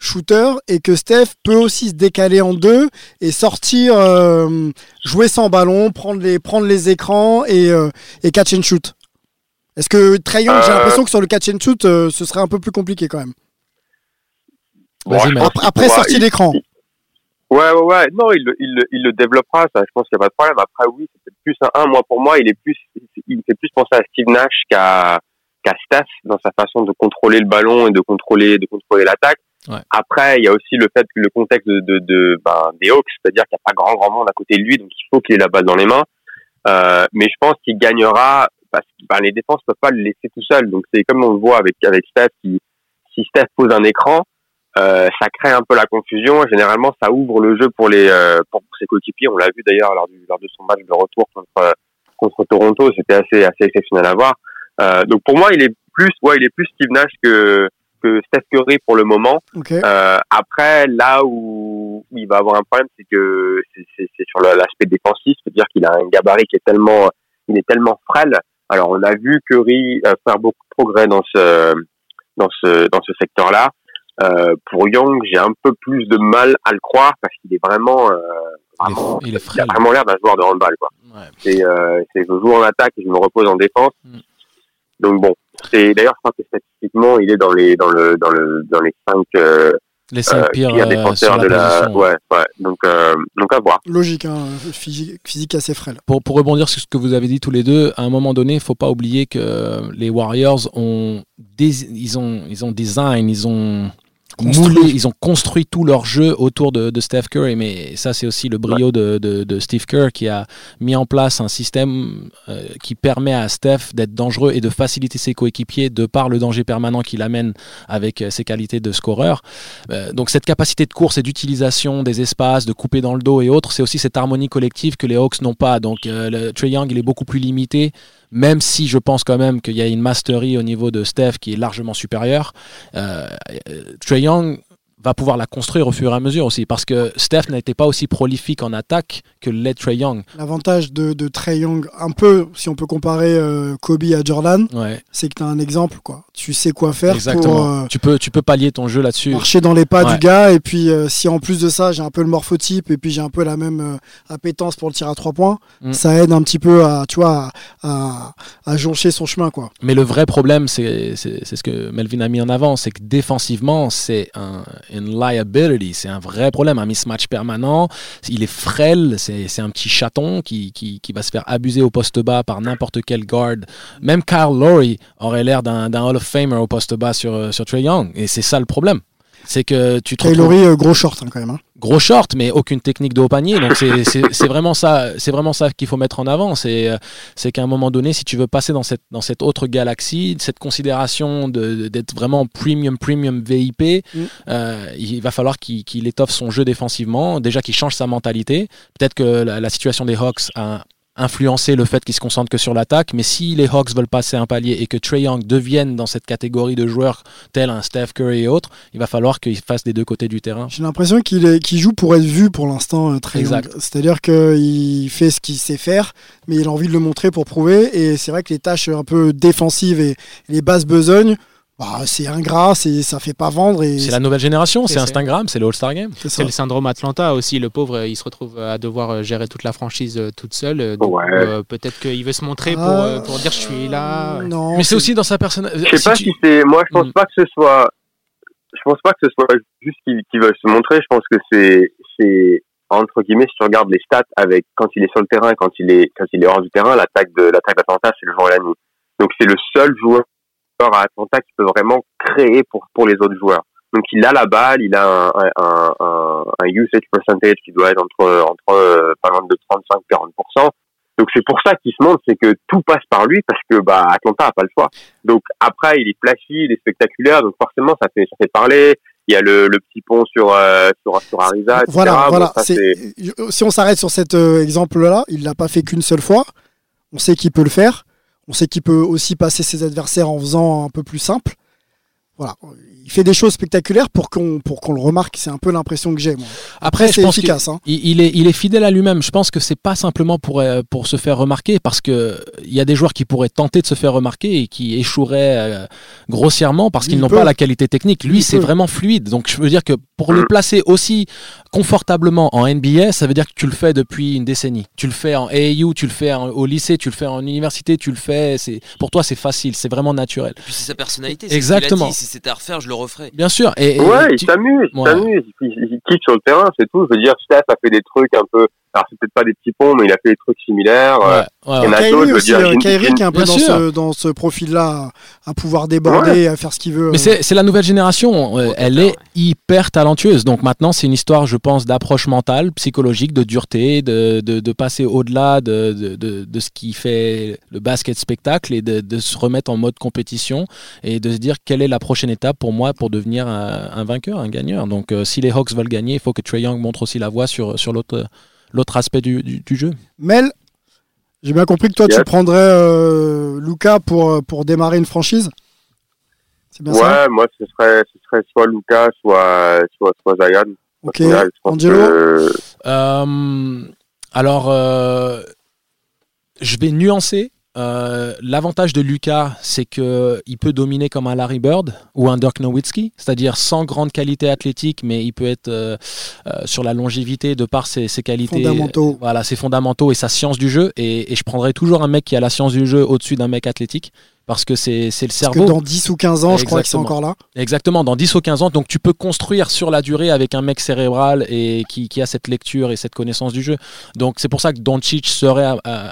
Speaker 4: shooter, et que Steph peut aussi se décaler en deux et sortir, euh, jouer sans ballon, prendre les, prendre les écrans et, euh, et catch and shoot. Est-ce que Trae Young, j'ai
Speaker 11: Euh,
Speaker 4: l'impression que sur le catch and shoot, euh, ce serait un peu plus compliqué quand même.
Speaker 11: Bon,
Speaker 4: Après, après sortie
Speaker 11: il-
Speaker 4: d'écran.
Speaker 11: Ouais, ouais, ouais. Non, il, le- il, le- il le développera, ça, je pense qu'il n'y a pas de problème. Après, oui, c'est peut-être plus un 1. Moi, pour moi, il est plus, il me fait plus penser à Steve Nash qu'à, qu'à Steph dans sa façon de contrôler le ballon et de contrôler, de contrôler l'attaque. Après, il y a aussi le fait que le contexte de, de, de ben, des Hawks, c'est-à-dire qu'il n'y a pas grand, grand monde à côté de lui, donc il faut qu'il ait la balle dans les mains. Euh, mais je pense qu'il gagnera parce que ben, les défenses peuvent pas le laisser tout seul. Donc c'est comme on le voit avec, avec Steph, si Steph pose un écran, euh, ça crée un peu la confusion. Généralement, ça ouvre le jeu pour les euh, pour ses coéquipiers. On l'a vu d'ailleurs lors, lors de son match de retour contre contre Toronto. C'était assez assez exceptionnel à voir. Euh, donc pour moi, il est plus ouais, il est plus Steve Nash que que Steph Curry pour le moment. Euh, après, là où il va avoir un problème, c'est que c'est- c'est c'est sur l'aspect défensif, c'est-à-dire qu'il a un gabarit qui est tellement il est tellement frêle. Alors on a vu Curry euh, faire beaucoup de progrès dans ce dans ce dans ce secteur-là. Euh, pour Young, j'ai un peu plus de mal à le croire parce qu'il est vraiment, euh, vraiment
Speaker 8: il est
Speaker 11: il a vraiment l'air d'un joueur de handball quoi. C'est euh, c'est je joue en attaque et je me repose en défense. Donc bon, c'est d'ailleurs je crois que statistiquement il est dans les dans le dans le dans les cinq euh,
Speaker 8: Les cinq
Speaker 11: euh,
Speaker 8: pires,
Speaker 11: pires
Speaker 8: euh,
Speaker 11: défenseurs
Speaker 8: la
Speaker 11: de la. Ouais, ouais. Donc, euh, donc à voir.
Speaker 4: Logique, hein, physique, physique assez frêle.
Speaker 8: Pour, pour rebondir sur ce que vous avez dit tous les deux, à un moment donné, il faut pas oublier que les Warriors ont, des, ils ont, ils ont design, ils ont. Ils ont construit tout leur jeu autour de, de Steph Curry. Mais ça, c'est aussi le brio de, de, de Steve Kerr qui a mis en place un système euh, qui permet à Steph d'être dangereux et de faciliter ses coéquipiers de par le danger permanent qu'il amène avec euh, ses qualités de scoreur. Euh, donc cette capacité de course et d'utilisation des espaces, de couper dans le dos et autres, c'est aussi cette harmonie collective que les Hawks n'ont pas. Donc euh, le Trae Young, il est beaucoup plus limité, même si je pense quand même qu'il y a une mastery au niveau de Steph qui est largement supérieure. Euh, Trae Young va pouvoir la construire au fur et à mesure aussi, parce que Steph n'était pas aussi prolifique en attaque que l'est Trae Young.
Speaker 4: L'avantage de, de Trey Young, un peu, si on peut comparer euh, Kobe à Jordan,
Speaker 8: Ouais.
Speaker 4: c'est que tu as un exemple. Quoi. Tu sais quoi faire
Speaker 8: Exactement.
Speaker 4: pour euh,
Speaker 8: tu, peux, tu peux pallier ton jeu là-dessus.
Speaker 4: marcher dans les pas
Speaker 8: Ouais.
Speaker 4: du gars. Et puis, euh, si en plus de ça, j'ai un peu le morphotype et puis j'ai un peu la même appétence pour le tir à trois points,
Speaker 8: Mm.
Speaker 4: ça aide un petit peu à, tu vois, à, à, à joncher son chemin. Quoi.
Speaker 8: Mais le vrai problème, c'est ce que Melvin a mis en avant, c'est que défensivement, c'est un, liability, c'est un vrai problème, un mismatch permanent. Il est frêle, c'est un petit chaton qui, va se faire abuser au poste bas par n'importe quel guard. Même Kyle Lowry aurait l'air d'un Hall of Famer au poste bas sur, euh, sur Trae Young. Et c'est ça le problème. C'est que tu te
Speaker 4: Kyle
Speaker 8: retrouves-
Speaker 4: euh, gros short hein, quand même. hein.
Speaker 8: gros short, mais aucune technique de haut panier. Donc c'est- vraiment ça, c'est vraiment ça qu'il faut mettre en avant. C'est euh, c'est qu'à un moment donné, si tu veux passer dans cette dans cette autre galaxie, cette considération de- d'être vraiment premium premium VIP,
Speaker 4: Mm.
Speaker 8: euh, il va falloir qu'il qu'il étoffe son jeu défensivement. Déjà qu'il change sa mentalité. Peut-être que la, la situation des Hawks a influencé le fait qu'il se concentre que sur l'attaque, mais si les Hawks veulent passer un palier et que Trey Young devienne dans cette catégorie de joueurs tels un Steph Curry et autres, il va falloir qu'il fasse des deux côtés du terrain.
Speaker 4: J'ai l'impression qu'il joue pour être vu pour l'instant, euh, Trae Young. C'est-à-dire qu'il fait ce qu'il sait faire, mais il a envie de le montrer pour prouver. Et c'est vrai que les tâches un peu défensives et les basses besognes, bah, c'est ingrat, c'est- ça fait pas vendre. et
Speaker 8: C'est la nouvelle génération,
Speaker 7: C'est-
Speaker 8: Instagram, c'est le All-Star Game.
Speaker 4: c'est
Speaker 7: le syndrome Atlanta aussi. Le pauvre, euh, il se retrouve à devoir euh, gérer toute la franchise euh, toute seule. euh, donc,
Speaker 11: Ouais.
Speaker 7: euh, Peut-être qu'il veut se montrer pour, euh, pour dire je suis là.
Speaker 4: Non,
Speaker 8: Mais c'est aussi dans sa personnalité.
Speaker 11: Je sais pas si c'est. Moi, je pense
Speaker 8: Mm.
Speaker 11: pas que ce soit. Je pense pas que ce soit juste qu'il qu'il veut se montrer. Je pense que c'est c'est entre guillemets si tu regardes les stats avec quand il est sur le terrain, et quand il est quand il est hors du terrain, l'attaque de l'attaque d'Atlanta c'est le jour et la nuit. Donc c'est le seul joueur à Atlanta qui peut vraiment créer pour pour les autres joueurs. Donc il a la balle, il a un, un, un, un usage percentage qui doit être entre entre euh, pas loin de 35-40%. Donc c'est pour ça qu'il se montre, c'est que tout passe par lui parce que bah Atlanta a pas le choix. Donc après il est flashy, il est spectaculaire, donc forcément ça fait ça fait parler. Il y a le, le petit pont sur euh, sur sur Ariza, etc.
Speaker 4: Voilà,
Speaker 11: Bon,
Speaker 4: voilà. Si on s'arrête sur cet euh, exemple-là, il l'a pas fait qu'une seule fois. On sait qu'il peut le faire. On sait qu'il peut aussi passer ses adversaires en faisant un peu plus simple. Voilà. Il fait des choses spectaculaires pour qu'on pour qu'on le remarque. C'est un peu l'impression que j'ai. moi. Après, c'est efficace. hein.
Speaker 8: Il, est, il est fidèle à lui-même. Je pense que c'est pas simplement pour, euh, pour se faire remarquer, parce que il y a des joueurs qui pourraient tenter de se faire remarquer et qui échoueraient euh, grossièrement parce qu'ils
Speaker 4: il
Speaker 8: n'ont pas la qualité technique. Lui, c'est vraiment fluide. Donc, je veux dire que pour le placer aussi confortablement en NBA, ça veut dire que tu le fais depuis une décennie. Tu le fais en AAU, tu le fais en- au lycée, tu le fais en université, tu le fais. C'est pour toi, c'est facile, c'est vraiment naturel.
Speaker 5: Puis c'est sa personnalité. c'est ce Si c'était à refaire, je le referais.
Speaker 8: Bien sûr. Et, et
Speaker 11: ouais, il s'amuse, il
Speaker 8: Ouais.
Speaker 11: s'amuse, il, il, il kiffe sur le terrain, c'est tout. Je veux dire, Steph a fait des trucs un peu, alors c'est peut-être pas des petits ponts, mais il a fait des trucs similaires. euh,
Speaker 8: Ouais,
Speaker 11: il y en a
Speaker 4: Kyrie
Speaker 11: d'autres,
Speaker 4: aussi,
Speaker 11: dire,
Speaker 4: euh,
Speaker 11: Gin-
Speaker 4: qui est un peu dans ce, dans ce profil-là, à pouvoir déborder,
Speaker 11: Ouais.
Speaker 4: à faire ce qu'il veut.
Speaker 8: Mais
Speaker 4: euh.
Speaker 8: c'est c'est la nouvelle génération, euh, elle est hyper talentueuse. Donc maintenant, c'est une histoire, je pense, d'approche mentale, psychologique, de dureté, de, de, de passer au-delà de, de, de, de ce qui fait le basket spectacle et de, de se remettre en mode compétition et de se dire quelle est la prochaine étape pour moi pour devenir un, un vainqueur, un gagneur. Donc euh, si les Hawks veulent gagner, il faut que Trey Young montre aussi la voie sur, sur l'autre l'autre aspect du, du, du jeu.
Speaker 4: Mel, j'ai bien compris que toi,
Speaker 11: Yes.
Speaker 4: tu prendrais euh, Luca pour, euh, pour démarrer une franchise. C'est bien ça
Speaker 11: Ouais, moi, ce serait, ce serait soit Lucas, soit, soit, soit Zion.
Speaker 4: Ok.
Speaker 11: Final,
Speaker 4: Angelo
Speaker 11: que-
Speaker 8: Euh, alors, euh, je vais nuancer. Euh, L'avantage de Lucas, c'est que il peut dominer comme un Larry Bird ou un Dirk Nowitzki, c'est-à-dire sans grande qualité athlétique, mais il peut être euh, euh, sur la longévité de par ses, ses qualités,
Speaker 4: Fondamentaux.
Speaker 8: voilà, ses fondamentaux et sa science du jeu. Et, et je prendrais toujours un mec qui a la science du jeu au-dessus d'un mec athlétique. Parce que c'est c'est le
Speaker 4: Parce
Speaker 8: cerveau.
Speaker 4: que dans 10 ou 15 ans, je crois que c'est encore là.
Speaker 8: Exactement, dans 10 ou 15 ans. Donc tu peux construire sur la durée avec un mec cérébral et qui, qui a cette lecture et cette connaissance du jeu. Donc c'est pour ça que Doncic serait euh,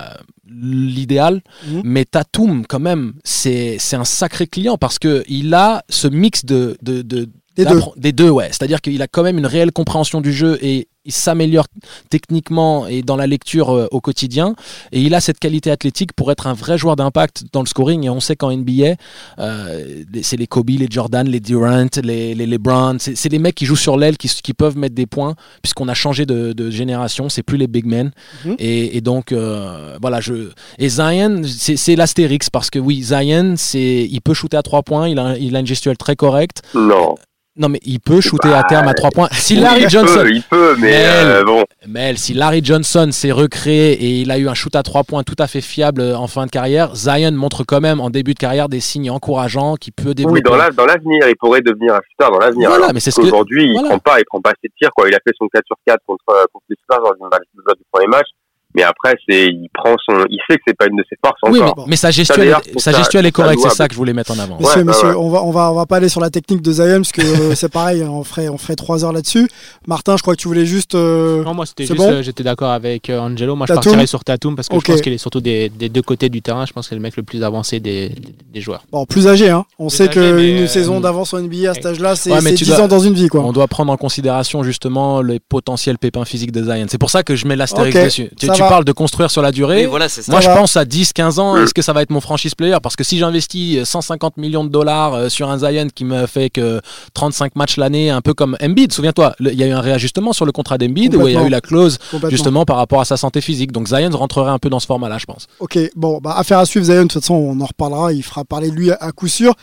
Speaker 8: l'idéal.
Speaker 4: Mhm.
Speaker 8: Mais Tatum, quand même, c'est c'est un sacré client parce qu'il a ce mix de, de, de-
Speaker 4: Des deux.
Speaker 8: des deux, ouais. C'est-à-dire qu'il a quand même une réelle compréhension du jeu et il s'améliore techniquement et dans la lecture euh, au quotidien. Et il a cette qualité athlétique pour être un vrai joueur d'impact dans le scoring. Et on sait qu'en NBA, euh, c'est les Kobe, les Jordan, les Durant, les, les LeBron. C'est c'est les mecs qui jouent sur l'aile, qui, qui peuvent mettre des points, puisqu'on a changé de, de génération. C'est plus les big men.
Speaker 4: Mhm.
Speaker 8: Et, et donc, euh, voilà. Je... Et Zion, c'est c'est l'astérix, parce que oui, Zion, c'est il peut shooter à trois points. Il a, il a une gestuelle très correcte.
Speaker 11: Non.
Speaker 8: Non, mais il peut shooter à
Speaker 11: Bah,
Speaker 8: terme à trois points. Si Larry
Speaker 11: il
Speaker 8: Johnson.
Speaker 11: peut, il peut, mais,
Speaker 8: Mel,
Speaker 11: euh, bon.
Speaker 8: Mel, si Larry Johnson s'est recréé et il a eu un shoot à trois points tout à fait fiable en fin de carrière, Zion montre quand même en début de carrière des signes encourageants qui peut développer.
Speaker 11: Oui, dans la- dans l'avenir, il pourrait devenir un shooter dans l'avenir.
Speaker 8: Voilà, mais c'est ce que-
Speaker 11: qu'aujourd'hui, il
Speaker 8: voilà.
Speaker 11: prend pas, il prend pas assez de tirs, quoi. Il a fait son 4 sur 4 contre, euh, contre les Spurs du, lors du premier match. Mais après, c'est, il prend son, il sait que c'est pas une de ses forces
Speaker 8: Oui, mais,
Speaker 11: encore.
Speaker 8: mais sa
Speaker 11: Ça,
Speaker 8: gestuelle, est-
Speaker 11: je
Speaker 8: sa gestuelle est
Speaker 11: je
Speaker 8: correcte, c'est ça que je voulais mettre en avant.
Speaker 11: Ouais, ouais, ouais.
Speaker 4: on va, on va, on va pas aller sur la technique de Zion parce que euh, c'est pareil, on ferait, on ferait trois heures là-dessus. Martin, je crois que tu voulais juste. euh,
Speaker 7: Non, moi c'était juste,
Speaker 4: bon
Speaker 7: euh, j'étais d'accord avec euh, Angelo. Moi je
Speaker 4: Tatum
Speaker 7: partirais sur Tatum parce que je pense qu'il est surtout des, des deux côtés du terrain. Je pense que c'est le mec le plus avancé des, des, des joueurs.
Speaker 4: Bon, plus âgé, hein. On
Speaker 7: Plus
Speaker 4: sait
Speaker 7: mais,
Speaker 4: qu'une
Speaker 7: euh,
Speaker 4: saison d'avance en NBA à cet âge-là, c'est
Speaker 8: Ouais, mais
Speaker 4: c'est
Speaker 8: tu
Speaker 4: 10
Speaker 8: dois-
Speaker 4: ans dans une vie, quoi.
Speaker 8: On doit prendre en considération justement les potentiels pépins physiques de Zion. C'est pour ça que je mets l'astérix dessus. Tu. Parles de construire sur la durée.
Speaker 5: Voilà, ça.
Speaker 8: Moi,
Speaker 4: Ça
Speaker 8: je
Speaker 4: va.
Speaker 8: pense à 10-15 ans, est-ce [clears throat] que ça va être mon franchise player? Parce que si j'investis 150 millions de dollars euh, sur un Zion qui me fait que 35 matchs l'année, un peu comme Embiid, souviens-toi, il y a eu un réajustement sur le contrat d'Embiid où il y a eu la clause justement par rapport à sa santé physique. Donc Zion rentrerait un peu dans ce format-là, je pense.
Speaker 4: Ok, bon, bah, affaire à suivre, Zion. De toute façon, on en reparlera. Il fera parler de lui à, à coup sûr.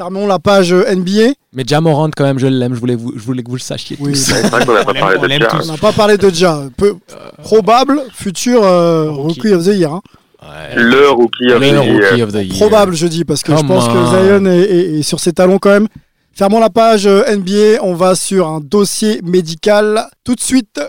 Speaker 4: Fermons la page euh, NBA.
Speaker 8: Mais Jamorant, quand même, je l'aime, je voulais, vous- je voulais que vous le sachiez.
Speaker 4: Oui,
Speaker 8: tous.
Speaker 11: C'est vrai qu'on n'a pas
Speaker 7: On
Speaker 11: parlé de
Speaker 4: n'a pas parlé de Ja. Peu, probable futur euh, rookie of the year. hein.
Speaker 11: Le rookie of the year.
Speaker 8: rookie of the year.
Speaker 4: Probable, je dis, parce que je pense que
Speaker 8: on.
Speaker 4: Zion est, est- est sur ses talons quand même. Fermons la page euh, NBA. On va sur un dossier médical tout de suite.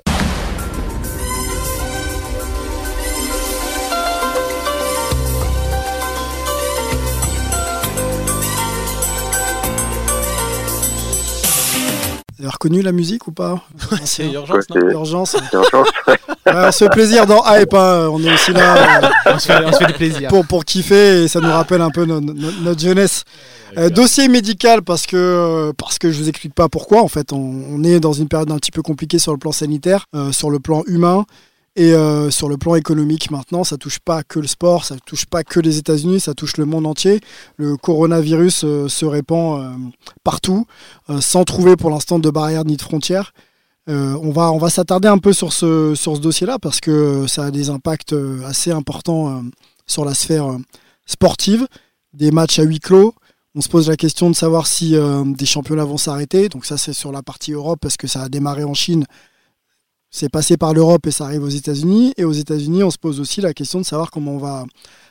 Speaker 4: Vous avez reconnu la musique ou pas [laughs]
Speaker 8: C'est urgence, non
Speaker 4: Urgence. [laughs] Ouais, on se fait plaisir dans Hype. hein. On est aussi là. euh,
Speaker 7: On se fait, on se fait du plaisir.
Speaker 4: pour, pour kiffer et ça nous rappelle un peu no- no- notre jeunesse. Euh, dossier médical parce que euh, parce que je vous explique pas pourquoi en fait on, on est dans une période un petit peu compliquée sur le plan sanitaire, euh, sur le plan humain et euh, sur le plan économique maintenant ça touche pas que le sport, ça touche pas que les États-Unis, ça touche le monde entier. Le coronavirus euh, se répand euh, partout sans trouver pour l'instant de barrières ni de frontières. On va, on va s'attarder un peu sur ce, sur ce dossier-là parce que ça a des impacts assez importants sur la sphère sportive, des matchs à huis clos. On se pose la question de savoir si des championnats vont s'arrêter. Donc ça, c'est sur la partie Europe parce que ça a démarré en Chine. C'est passé par l'Europe et ça arrive aux États-Unis. Et aux États-Unis, on se pose aussi la question de savoir comment on va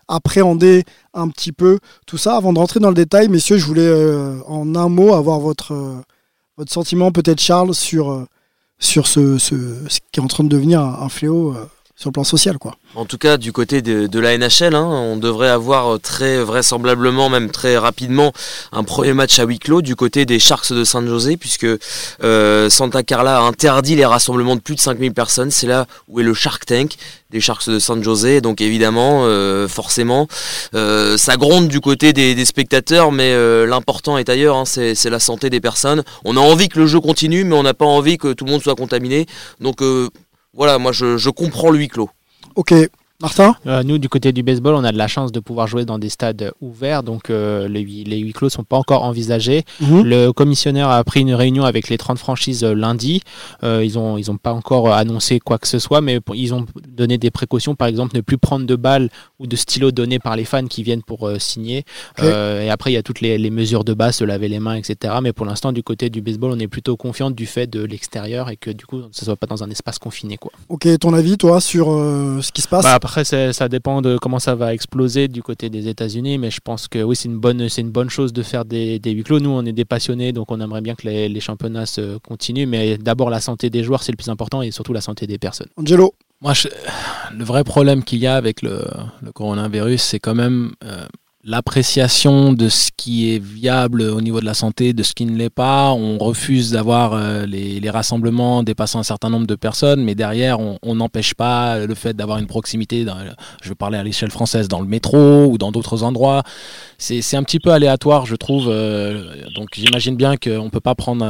Speaker 4: appréhender un petit peu tout ça. Avant de rentrer dans le détail, messieurs, je voulais euh, en un mot avoir votre, euh, sentiment, peut-être Charles, sur, euh, ce, qui est en train de devenir un, fléau sur le plan social. Quoi.
Speaker 5: En tout cas, du côté de, de la NHL, hein, on devrait avoir très vraisemblablement, même très rapidement, un premier match à huis clos du côté des Sharks de San José, puisque euh, Santa Carla a interdit les rassemblements de plus de 5000 personnes. C'est là où est le Shark Tank des Sharks de San José. Donc évidemment, euh, forcément, euh, ça gronde du côté des, spectateurs, mais euh, l'important est ailleurs, hein, c'est c'est la santé des personnes. On a envie que le jeu continue, mais on n'a pas envie que tout le monde soit contaminé. Donc euh, voilà, moi je, comprends le huis clos.
Speaker 4: Ok, Martin
Speaker 7: Euh, nous, du côté du baseball, on a de la chance de pouvoir jouer dans des stades ouverts, donc euh, les, huis, les huis clos sont pas encore envisagés.
Speaker 4: Mhm.
Speaker 7: Le commissionnaire a pris une réunion avec les 30 franchises euh, lundi. Euh, ils ont ils ont pas encore euh, annoncé quoi que ce soit, mais ils ont donné des précautions, par exemple ne plus prendre de balles ou de stylos donnés par les fans qui viennent pour euh, signer. Euh, et après, il y a toutes les, les mesures de base, se laver les mains, etc. Mais pour l'instant, du côté du baseball, on est plutôt confiant du fait de l'extérieur et que du coup, ça soit pas dans un espace confiné, quoi.
Speaker 4: Ok, ton avis, toi, sur euh, ce qui se passe?
Speaker 7: Bah, après, c'est- ça dépend de comment ça va exploser du côté des États-Unis, mais je pense que oui, c'est une bonne, c'est une bonne chose de faire des, des huis clos. Nous, on est des passionnés, donc on aimerait bien que les, les championnats se continuent, mais d'abord la santé des joueurs, c'est le plus important, et surtout la santé des personnes.
Speaker 4: Angelo
Speaker 8: Moi, je- le vrai problème qu'il y a avec le, le coronavirus, c'est quand même euh, l'appréciation de ce qui est viable au niveau de la santé, de ce qui ne l'est pas. On refuse d'avoir euh, les, rassemblements dépassant un certain nombre de personnes, mais derrière, on n'empêche pas le fait d'avoir une proximité, dans, je parler à l'échelle française, dans le métro ou dans d'autres endroits. C'est un petit peu aléatoire, je trouve. Euh, donc j'imagine bien qu'on ne peut pas prendre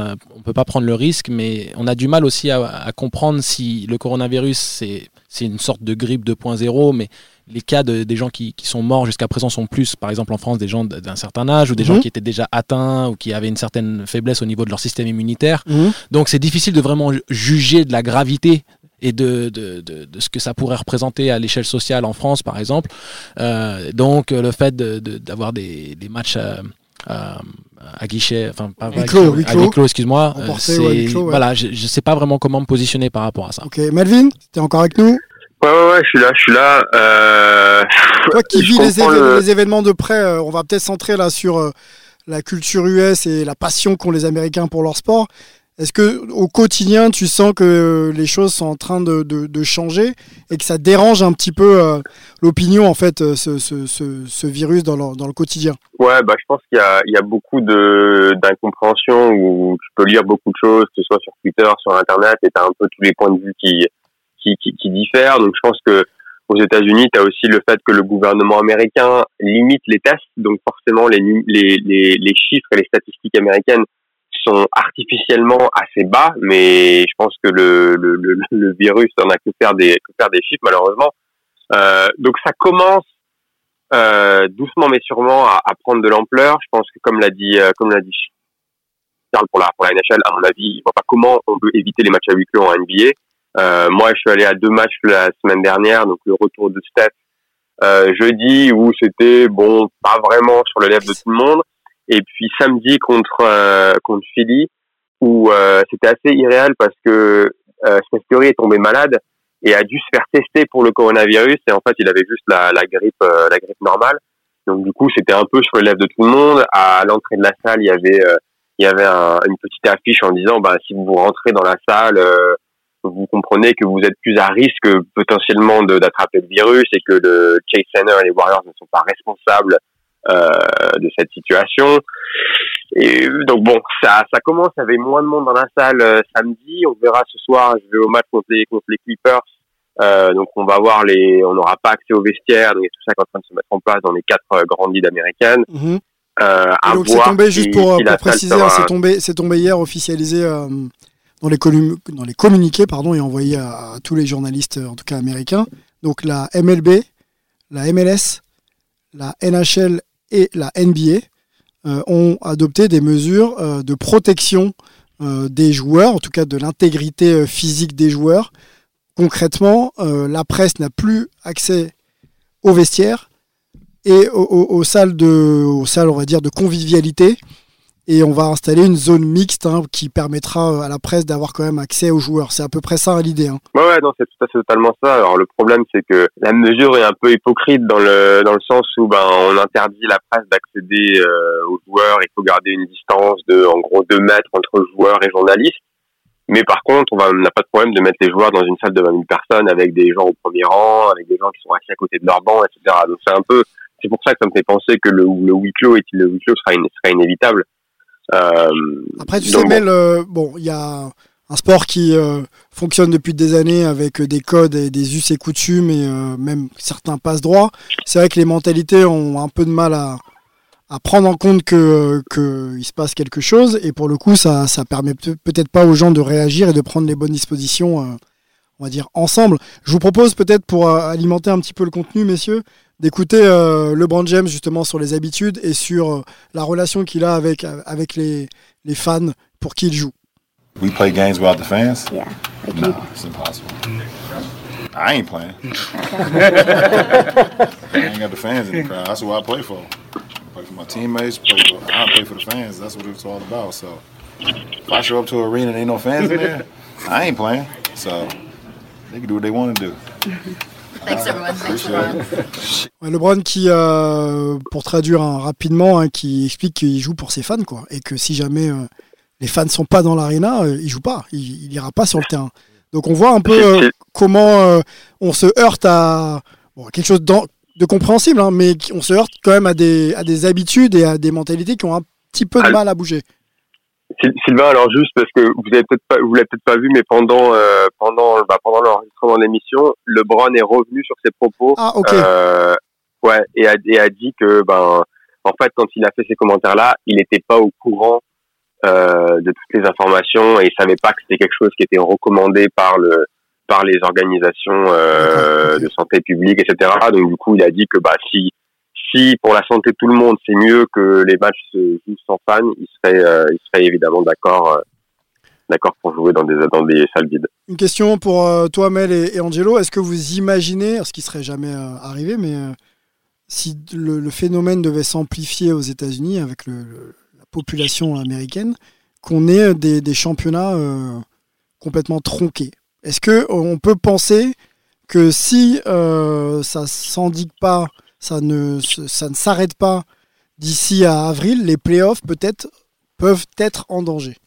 Speaker 8: le risque, mais on a du mal aussi à, à comprendre si le coronavirus, c'est une sorte de grippe 2.0, mais les cas de, des gens qui, qui sont morts jusqu'à présent sont plus, par exemple en France, des gens d'un certain âge ou des gens
Speaker 4: Mhm.
Speaker 8: qui étaient déjà atteints ou qui avaient une certaine faiblesse au niveau de leur système immunitaire.
Speaker 4: Mhm.
Speaker 8: Donc c'est difficile de vraiment ju- juger de la gravité et de, de, de, de ce que ça pourrait représenter à l'échelle sociale en France, par exemple. Euh, donc le fait d'avoir des, des matchs euh, euh, à guichet, enfin pas
Speaker 4: Huis
Speaker 8: à à excuse-moi. euh,
Speaker 4: ouais, ouais.
Speaker 8: Voilà, je ne sais pas vraiment comment me positionner par rapport à ça.
Speaker 4: Ok, Melvin, t'es encore avec nous?
Speaker 11: Ouais, ouais, ouais, je suis là, je suis là. Euh...
Speaker 4: Toi qui [laughs] vis les,
Speaker 11: le-
Speaker 4: événements de près, euh, on va peut-être centrer là sur euh, la culture US et la passion qu'ont les Américains pour leur sport. Est-ce que au quotidien, tu sens que les choses sont en train de, de- de changer et que ça dérange un petit peu l'opinion, en fait, ce, ce- ce- ce virus dans le, dans le quotidien?
Speaker 11: Ouais, bah, je pense qu'il y y a beaucoup de, d'incompréhension où tu peux lire beaucoup de choses, que ce soit sur Twitter, sur Internet, et t'as un peu tous les points de vue qui, qui, qui, qui diffèrent. Donc, je pense que aux États-Unis, tu as aussi le fait que le gouvernement américain limite les tests. Donc, forcément, les, les, les, chiffres et les statistiques américaines sont artificiellement assez bas, mais je pense que le, le, le, virus en a que faire des, que faire des chiffres, malheureusement. Euh, donc, ça commence euh, doucement mais sûrement à, à prendre de l'ampleur. Je pense que comme l'a dit euh, comme l'a dit Charles pour la pour la NHL, à mon avis, je vois pas comment on peut éviter les matchs à huis clos en NBA. Euh, moi, je suis allé à deux matchs la semaine dernière, donc le retour de Steph euh, jeudi où c'était bon pas vraiment sur le lèvre de tout le monde, et puis samedi contre euh, contre Philly où c'était assez irréel parce que euh, Steph Curry est tombé malade et a dû se faire tester pour le coronavirus. Et en fait il avait juste la, la grippe euh, la grippe normale. Donc du coup c'était un peu sur les lèvres de tout le monde. À l'entrée de la salle il y avait euh, il y avait un- une petite affiche en disant bah si vous rentrez dans la salle vous comprenez que vous êtes plus à risque potentiellement d'attraper le virus et que le Chase Center et les Warriors ne sont pas responsables euh, de cette situation et donc bon, ça, ça commence. Il y avait moins de monde dans la salle euh, samedi. On verra ce soir. Je vais au match contre les, contre les Clippers. Euh, donc on va voir les, on n'aura pas accès aux vestiaires. Donc il y a tout ça qui est en train de se mettre en place dans les quatre grandes ligues américaines. À
Speaker 4: Et donc c'est tombé, juste pour,
Speaker 11: si
Speaker 4: préciser,
Speaker 11: sera-
Speaker 4: hein, c'est tombé, c'est tombé hier officialisé dans, les dans les communiqués pardon, et envoyé à, tous les journalistes, en tout cas américains. Donc la MLB, la MLS, la NHL et la NBA euh, ont adopté des mesures euh, de protection euh, des joueurs, en tout cas de l'intégrité physique des joueurs. Concrètement, la presse n'a plus accès aux vestiaires et aux, aux- aux salles de, aux salles, on va dire, de convivialité. Et on va installer une zone mixte hein, qui permettra euh, à la presse d'avoir quand même accès aux joueurs. C'est à peu près ça l'idée. hein.
Speaker 11: Ouais, ouais, non, c'est tout à fait totalement ça. Alors le problème, c'est que la mesure est un peu hypocrite dans le dans le sens où ben on interdit la presse d'accéder euh, aux joueurs. Il faut garder une distance de en gros deux mètres entre joueurs et journalistes. Mais par contre, on n'a pas de problème de mettre les joueurs dans une salle de 20 000 personnes avec des gens au premier rang, avec des gens qui sont assis à côté de leur banc, etc. Donc c'est un peu, c'est pour ça que ça me fait penser que le, le huis clos est le huis clos sera, in- sera inévitable. Euh,
Speaker 4: Après, tu sais. Mel, euh, bon, il y a un sport qui euh, fonctionne depuis des années avec des codes et des us et coutumes et euh, même certains passe droits. C'est vrai que les mentalités ont un peu de mal à, à prendre en compte que euh, que il se passe quelque chose et pour le coup, ça ça permet peut- peut-être pas aux gens de réagir et de prendre les bonnes dispositions. Euh, on va dire ensemble. Je vous propose peut-être pour euh, alimenter un petit peu le contenu, messieurs, d'écouter euh, LeBron James justement sur les habitudes et sur euh, la relation qu'il a avec, avec les, les fans pour qui il joue.
Speaker 12: We play games without the fans? Yeah. No, it's impossible. I ain't playing. [laughs] I ain't got the fans in the crowd. That's what I play for. I play for my teammates. Play for, I play for the fans. That's what it's all about. So if I show up to an arena and ain't no fans in there, I ain't playing. So they can do what they want to do. [laughs]
Speaker 13: Thanks, everyone. Thanks,
Speaker 12: Appreciate
Speaker 13: LeBron.
Speaker 12: it.
Speaker 4: Ouais, LeBron qui, euh, pour traduire hein, rapidement, hein, qui explique qu'il joue pour ses fans, quoi, et que si jamais euh, les fans sont pas dans l'arena, euh, il joue pas, il, il ira pas sur le terrain. Donc on voit un peu euh, comment euh, on se heurte à bon, quelque chose de compréhensible, hein, mais on se heurte quand même à des, à des habitudes et à des mentalités qui ont un petit peu de mal à bouger.
Speaker 11: Syl- Sylvain, alors juste parce que vous avez peut-être pas, vous l'avez peut-être pas vu, mais pendant euh, pendant bah, pendant l'enregistrement de l'émission, LeBron est revenu sur ses propos.
Speaker 4: Ah.
Speaker 11: Euh, ouais, et a, et a dit que ben en fait quand il a fait ces commentaires-là, il n'était pas au courant euh, de toutes les informations et il savait pas que c'était quelque chose qui était recommandé par le par les organisations euh, de santé publique, etc. Donc du coup, il a dit que bah si si pour la santé de tout le monde c'est mieux que les matchs se jouent sans fans, il serait euh, il serait évidemment d'accord euh, d'accord pour jouer dans des dans des salles vides.
Speaker 4: Une question pour euh, toi, Mel et, Angelo. Est-ce que vous imaginez, ce qui serait jamais arrivé, mais si le, phénomène devait s'amplifier aux États-Unis avec la population américaine, qu'on ait des, des championnats complètement tronqués? Est-ce que on peut penser que si ça s'endigue pas, ça ne, s'arrête pas d'ici à avril, les playoffs peut-être peuvent être en danger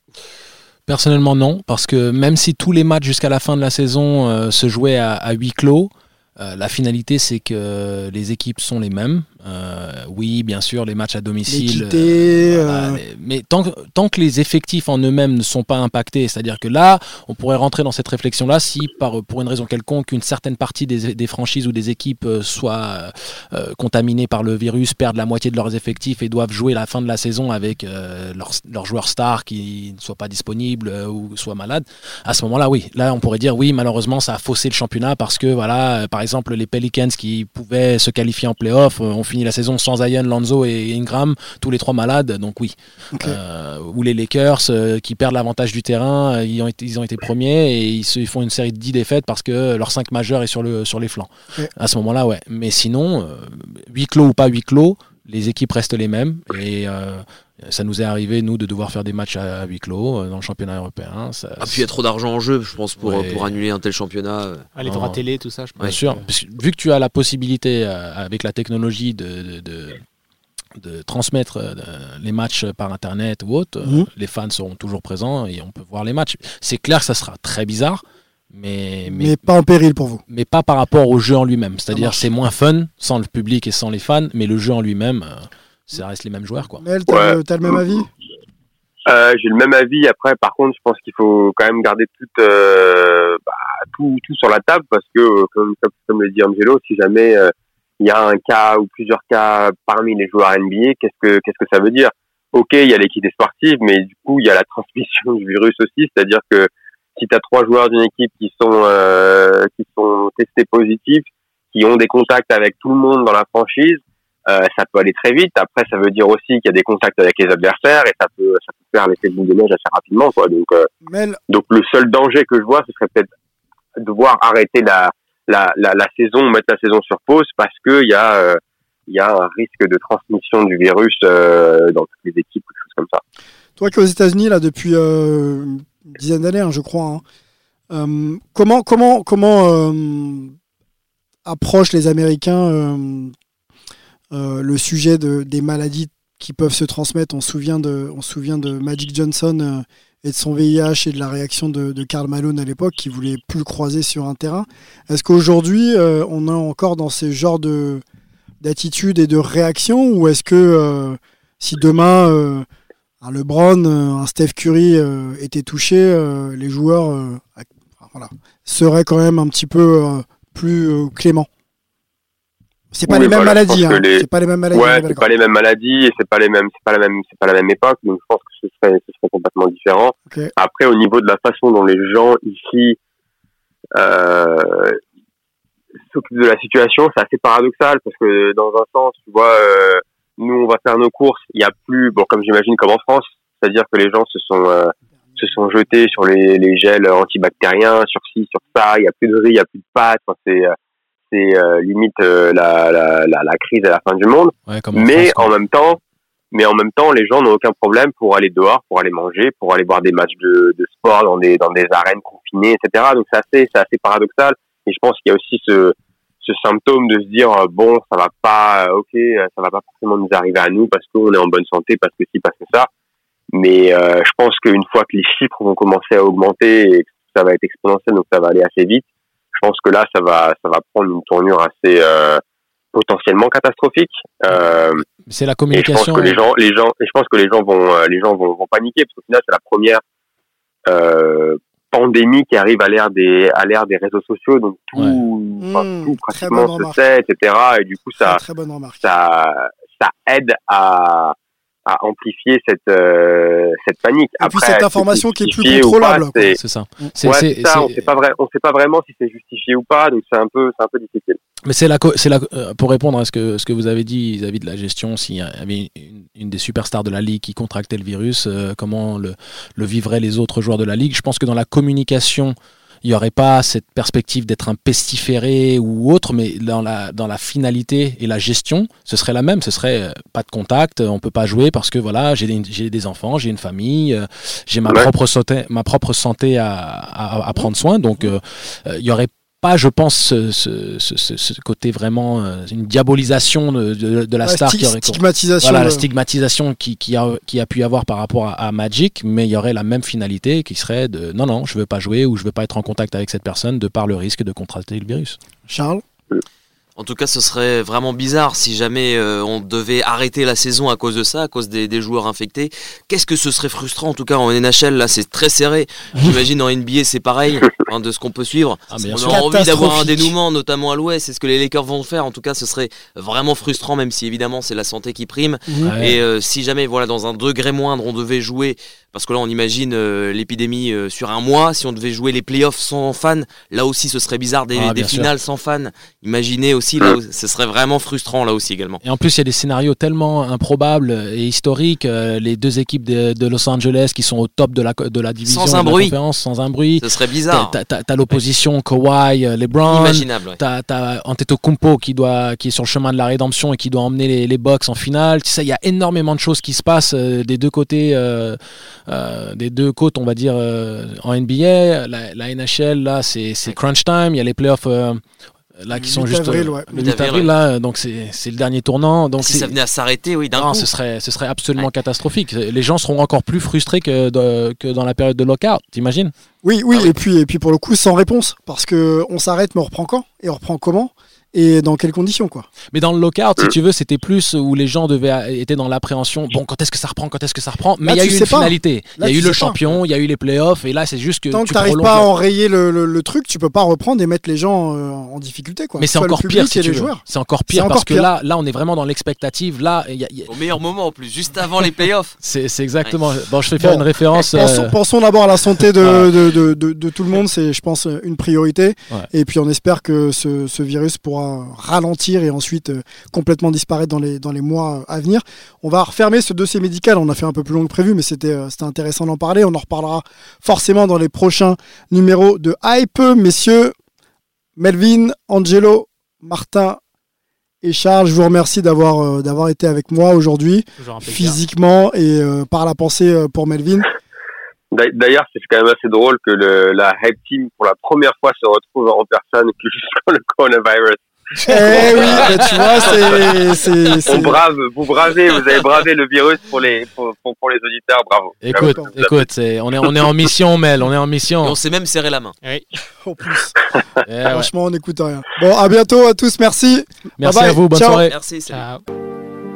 Speaker 8: Personnellement, non, parce que même si tous les matchs jusqu'à la fin de la saison euh, se jouaient à, à huis clos, euh, la finalité c'est que les équipes sont les mêmes. Euh, oui, bien sûr, les matchs à domicile. Euh, voilà,
Speaker 4: euh,
Speaker 8: les- mais tant que, tant que les effectifs en eux-mêmes ne sont pas impactés, c'est-à-dire que là, on pourrait rentrer dans cette réflexion-là si, par, pour une raison quelconque, une certaine partie des, des franchises ou des équipes euh, soit euh, contaminées par le virus, perdent la moitié de leurs effectifs et doivent jouer la fin de la saison avec euh, leurs, leurs joueurs stars qui ne soient pas disponibles euh, ou soient malades. À ce moment-là, oui, là, on pourrait dire oui, malheureusement, ça a faussé le championnat parce que, voilà, euh, par exemple, les Pelicans qui pouvaient se qualifier en playoff ont fini la saison sans Zion, Lanzo et Ingram, tous les trois malades, donc oui. Euh, ou les Lakers euh, qui perdent l'avantage du terrain, euh, ils, ont été, ils ont été premiers et ils, se, ils font une série de 10 défaites parce que leur 5 majeur est sur, le, sur les flancs. À ce moment-là, ouais. Mais sinon, huis clos ou pas huis clos, les équipes restent les mêmes et euh, ça nous est arrivé, nous, de devoir faire des matchs à, à huis clos euh, dans le championnat européen. Ça,
Speaker 5: Ah, puis il y a trop d'argent en jeu, je pense, pour,
Speaker 8: Ouais.
Speaker 5: pour annuler un tel championnat.
Speaker 7: Ah, les droits télé, tout ça, je pense.
Speaker 8: Bien sûr, parce que vu que tu as la possibilité, euh, avec la technologie, de, de, de- de transmettre euh, les matchs par Internet ou autre, euh,
Speaker 4: Mhm.
Speaker 8: les fans seront toujours présents et on peut voir les matchs. C'est clair que ça sera très bizarre, mais,
Speaker 4: Mais pas en péril pour vous.
Speaker 8: mais pas par rapport au jeu en lui-même. C'est-à-dire c'est moins fun sans le public et sans les fans, mais le jeu en lui-même, euh, ça reste les mêmes joueurs. Quoi.
Speaker 4: Mel, t'as
Speaker 11: Ouais.
Speaker 4: le- même avis?
Speaker 11: Euh, J'ai le même avis. Après, par contre, je pense qu'il faut quand même garder tout, euh, bah, tout, tout sur la table parce que, euh, comme, comme, comme le dit Angelo, si jamais euh, il y a un cas ou plusieurs cas parmi les joueurs NBA, qu'est-ce que qu'est-ce que ça veut dire? Ok, il y a l'équité sportive, mais du coup, il y a la [laughs] transmission du virus aussi, c'est-à-dire que si tu as trois joueurs d'une équipe qui sont euh, qui sont testés positifs, qui ont des contacts avec tout le monde dans la franchise, euh, ça peut aller très vite. Après, ça veut dire aussi qu'il y a des contacts avec les adversaires et ça peut, ça peut faire l'effet de boule de neige assez rapidement, quoi. Donc, euh,
Speaker 4: Mel,
Speaker 11: donc le seul danger que je vois, ce serait peut-être devoir arrêter la, la, la, la saison, mettre la saison sur pause parce que il y a, euh, y a un risque de transmission du virus euh, dans toutes les équipes, quelque chose comme ça.
Speaker 4: toi qui es aux États-Unis là depuis une dizaine d'années, hein, je crois. hein, comment comment comment approchent les Américains euh, le sujet de, des maladies qui peuvent se transmettre On se souvient de Magic Johnson euh, et de son VIH et de la réaction de, Karl Malone à l'époque qui voulait plus croiser sur un terrain. Est-ce qu'aujourd'hui euh, on est encore dans ce genre de d'attitude et de réaction ou est-ce que si demain un LeBron, un Steph Curry étaient touchés, euh, les joueurs seraient quand même un petit peu plus cléments? C'est pas
Speaker 11: Oui,
Speaker 4: les mêmes
Speaker 11: voilà,
Speaker 4: hein.
Speaker 11: les-
Speaker 4: c'est pas les mêmes maladies.
Speaker 11: Ouais, c'est pas les mêmes maladies et c'est pas les mêmes, c'est pas la même, c'est pas la même époque. Donc je pense que ce serait, ce serait complètement différent. Après, au niveau de la façon dont les gens ici euh, s'occupent de la situation, c'est assez paradoxal parce que dans un sens, tu vois, euh, nous on va faire nos courses, il y a plus, bon comme j'imagine comme en France, c'est-à-dire que les gens se sont euh, se sont jetés sur les, les gels antibactériens, sur ci, sur ça, il y a plus de riz, il y a plus de pâtes, enfin, c'est c'est euh, limite euh, la, la, la, la crise à la fin du monde.
Speaker 8: Ouais, comme en
Speaker 11: mais
Speaker 8: France,
Speaker 11: en même temps, mais en même temps, les gens n'ont aucun problème pour aller dehors, pour aller manger, pour aller voir des matchs de, de sport dans des dans des arènes confinées, etc. Donc c'est assez c'est assez paradoxal. Et je pense qu'il y a aussi ce ce symptôme de se dire euh, bon ça va pas ok ça va pas forcément nous arriver à nous parce qu'on est en bonne santé parce que si parce que ça mais euh, je pense qu'une fois que les chiffres vont commencer à augmenter et que ça va être exponentiel donc ça va aller assez vite je pense que là ça va ça va prendre une tournure assez euh, potentiellement catastrophique. Euh,
Speaker 8: c'est la
Speaker 11: et je pense
Speaker 8: communication.
Speaker 11: que les gens, les gens, et je pense que les gens vont, euh, les gens vont, vont paniquer parce qu'au final, c'est la première euh, pandémie qui arrive à l'ère des, à l'ère des réseaux sociaux, donc tout, enfin,
Speaker 4: Mmh,
Speaker 11: tout pratiquement se
Speaker 4: remarque.
Speaker 11: sait, etc. Et du coup, ça,
Speaker 4: Très bonne remarque.
Speaker 11: ça, ça aide à, à amplifier cette, euh, cette panique.
Speaker 4: Et puis
Speaker 11: Après,
Speaker 4: cette
Speaker 11: est-ce que
Speaker 4: information qui est plus contrôlable, quoi.
Speaker 11: c'est
Speaker 8: ça. C'est-
Speaker 11: ouais, ça, on sait pas vrai, on sait pas vraiment si c'est justifié ou pas, donc c'est un peu, c'est un peu difficile.
Speaker 8: Mais c'est la, c'est la, euh, pour répondre à ce que, ce que vous avez dit vis-à-vis de la gestion, s'il y avait une, une des superstars de la ligue qui contractait le virus, euh, comment le, le vivraient les autres joueurs de la ligue Je pense que dans la communication, il n'y aurait pas cette perspective d'être un pestiféré ou autre, mais dans la, dans la finalité et la gestion, ce serait la même. Ce serait euh, pas de contact, on peut pas jouer parce que voilà, j'ai des, des enfants, j'ai une famille, euh, j'ai ma,
Speaker 11: Ouais.
Speaker 8: propre santé, ma propre santé à, à, à prendre soin. Donc, euh, il y aurait pas, je pense, ce, ce, ce- ce- ce côté vraiment euh, une diabolisation de, de- de la star
Speaker 4: sti-
Speaker 8: qui aurait
Speaker 4: stigmatisation
Speaker 8: voilà,
Speaker 4: de-
Speaker 8: la stigmatisation qui, qui, a, qui a pu y avoir par rapport à, à Magic, mais il y aurait la même finalité qui serait de non, non, je veux pas jouer ou je veux pas être en contact avec cette personne de par le risque de contracter le virus.
Speaker 4: Charles?
Speaker 5: En tout cas, ce serait vraiment bizarre si jamais euh, on devait arrêter la saison à cause de ça, à cause des, des joueurs infectés. Qu'est-ce que ce serait frustrant En tout cas, en NHL, là, c'est très serré. J'imagine en NBA, c'est pareil, [laughs] hein, de ce qu'on peut suivre.
Speaker 8: Ah, bien
Speaker 5: on a envie d'avoir un dénouement, notamment à l'Ouest. C'est ce que les Lakers vont faire. En tout cas, ce serait vraiment frustrant, même si évidemment c'est la santé qui prime.
Speaker 8: Ouais.
Speaker 5: Et euh, si jamais, voilà, dans un degré moindre, on devait jouer, parce que là, on imagine euh, l'épidémie euh, sur un mois. Si on devait jouer les playoffs sans fans, là aussi, ce serait bizarre. Des,
Speaker 8: Ah,
Speaker 5: des finales sans fans. Imaginez aussi, là, ce serait vraiment frustrant là aussi également.
Speaker 8: Et en plus, il y a des scénarios tellement improbables et historiques. euh, les deux équipes de, de Los Angeles qui sont au top de la, de la division
Speaker 5: Sans un
Speaker 8: de la
Speaker 5: bruit.
Speaker 8: conférence, sans un bruit.
Speaker 5: Ce serait bizarre.
Speaker 8: T'as- T'as t'as l'opposition Kawhi, euh, LeBron.
Speaker 5: Imaginable, ouais.
Speaker 8: T'as t'as Antetokounmpo qui doit qui est sur le chemin de la rédemption et qui doit emmener les, les Bucks en finale. Tu sais, il y a énormément de choses qui se passent euh, des deux côtés, euh, euh, des deux côtes, on va dire euh, en NBA. La, la NHL là, c'est c'est crunch time. Il y a les playoffs. Là qui
Speaker 4: Le
Speaker 8: sont
Speaker 4: 8
Speaker 8: juste
Speaker 4: avril,
Speaker 8: euh,
Speaker 4: ouais.
Speaker 8: le
Speaker 5: 8
Speaker 8: 8 avril
Speaker 5: avril,
Speaker 8: là donc c'est c'est le dernier tournant donc
Speaker 5: si ça venait à s'arrêter, oui, d'un
Speaker 8: non,
Speaker 5: coup.
Speaker 8: ce serait, ce serait absolument catastrophique. Les gens seront encore plus frustrés que, de- que dans la période de lockout, t'imagines?
Speaker 4: Oui, oui, et puis et puis pour le coup sans réponse parce que on s'arrête mais on reprend quand? Et on reprend comment? Et dans quelles conditions quoi?
Speaker 8: Mais dans le lockout, si tu veux, c'était plus où les gens devaient étaient dans l'appréhension. Bon, quand est-ce que ça reprend Quand est-ce que ça reprend? Mais il y a eu une finalité. Il y a eu le champion, il y a eu les playoffs, et là, c'est juste que
Speaker 4: Tant que
Speaker 8: tu
Speaker 4: t'arrives
Speaker 8: prolonges
Speaker 4: pas à enrayer le, le- le truc, tu peux pas reprendre et mettre les gens euh, en difficulté quoi.
Speaker 8: Mais
Speaker 4: Que
Speaker 8: c'est encore pire si tu
Speaker 4: les
Speaker 8: veux.
Speaker 4: joueurs.
Speaker 8: C'est encore pire parce que là, là, on est vraiment dans l'expectative. Là, il y a- il y a-
Speaker 5: Au meilleur moment en plus, juste avant les playoffs. [laughs]
Speaker 8: c'est exactement. Bon, je fais faire
Speaker 4: Bon,
Speaker 8: une référence.
Speaker 4: Pensons,
Speaker 8: euh,
Speaker 4: pensons d'abord à la santé de,
Speaker 8: Voilà.
Speaker 4: de, de- de- de tout le monde, c'est je pense une priorité.
Speaker 8: Ouais.
Speaker 4: Et puis on espère que ce, ce virus pourra ralentir et ensuite euh, complètement disparaître dans les, dans les mois euh, à venir. On va refermer ce dossier médical, on a fait un peu plus long que prévu, mais c'était euh, c'était intéressant d'en parler. On en reparlera forcément dans les prochains numéros de Hype. Messieurs, Melvin, Angelo, Martin et Charles, je vous remercie d'avoir euh, d'avoir été avec moi aujourd'hui, physiquement et euh, par la pensée euh, pour Melvin.
Speaker 11: D'a- D'ailleurs, c'est quand même assez drôle que le, la Hype Team, pour la première fois, se retrouve en personne que [laughs] jusqu'au le coronavirus. [laughs]
Speaker 4: Eh oui, bah, tu vois, c'est- c'est. c'est-
Speaker 11: On brave, vous bravez, vous avez bravé le virus pour les, pour, pour, pour les auditeurs, bravo.
Speaker 8: Écoute,
Speaker 11: Bravo.
Speaker 8: écoute, c'est- on est, on est en mission, Mel, on est en
Speaker 5: Et
Speaker 8: mission.
Speaker 5: on s'est même serré la main. [laughs]
Speaker 4: En plus,
Speaker 8: Eh ouais.
Speaker 4: franchement, on n'écoute rien. Bon, à bientôt à tous, merci.
Speaker 8: Merci
Speaker 4: Bye bye,
Speaker 8: à vous, bonne
Speaker 4: ciao.
Speaker 8: soirée.
Speaker 5: Merci, salut.
Speaker 7: Ciao.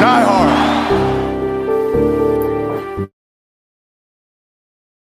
Speaker 14: Die hard.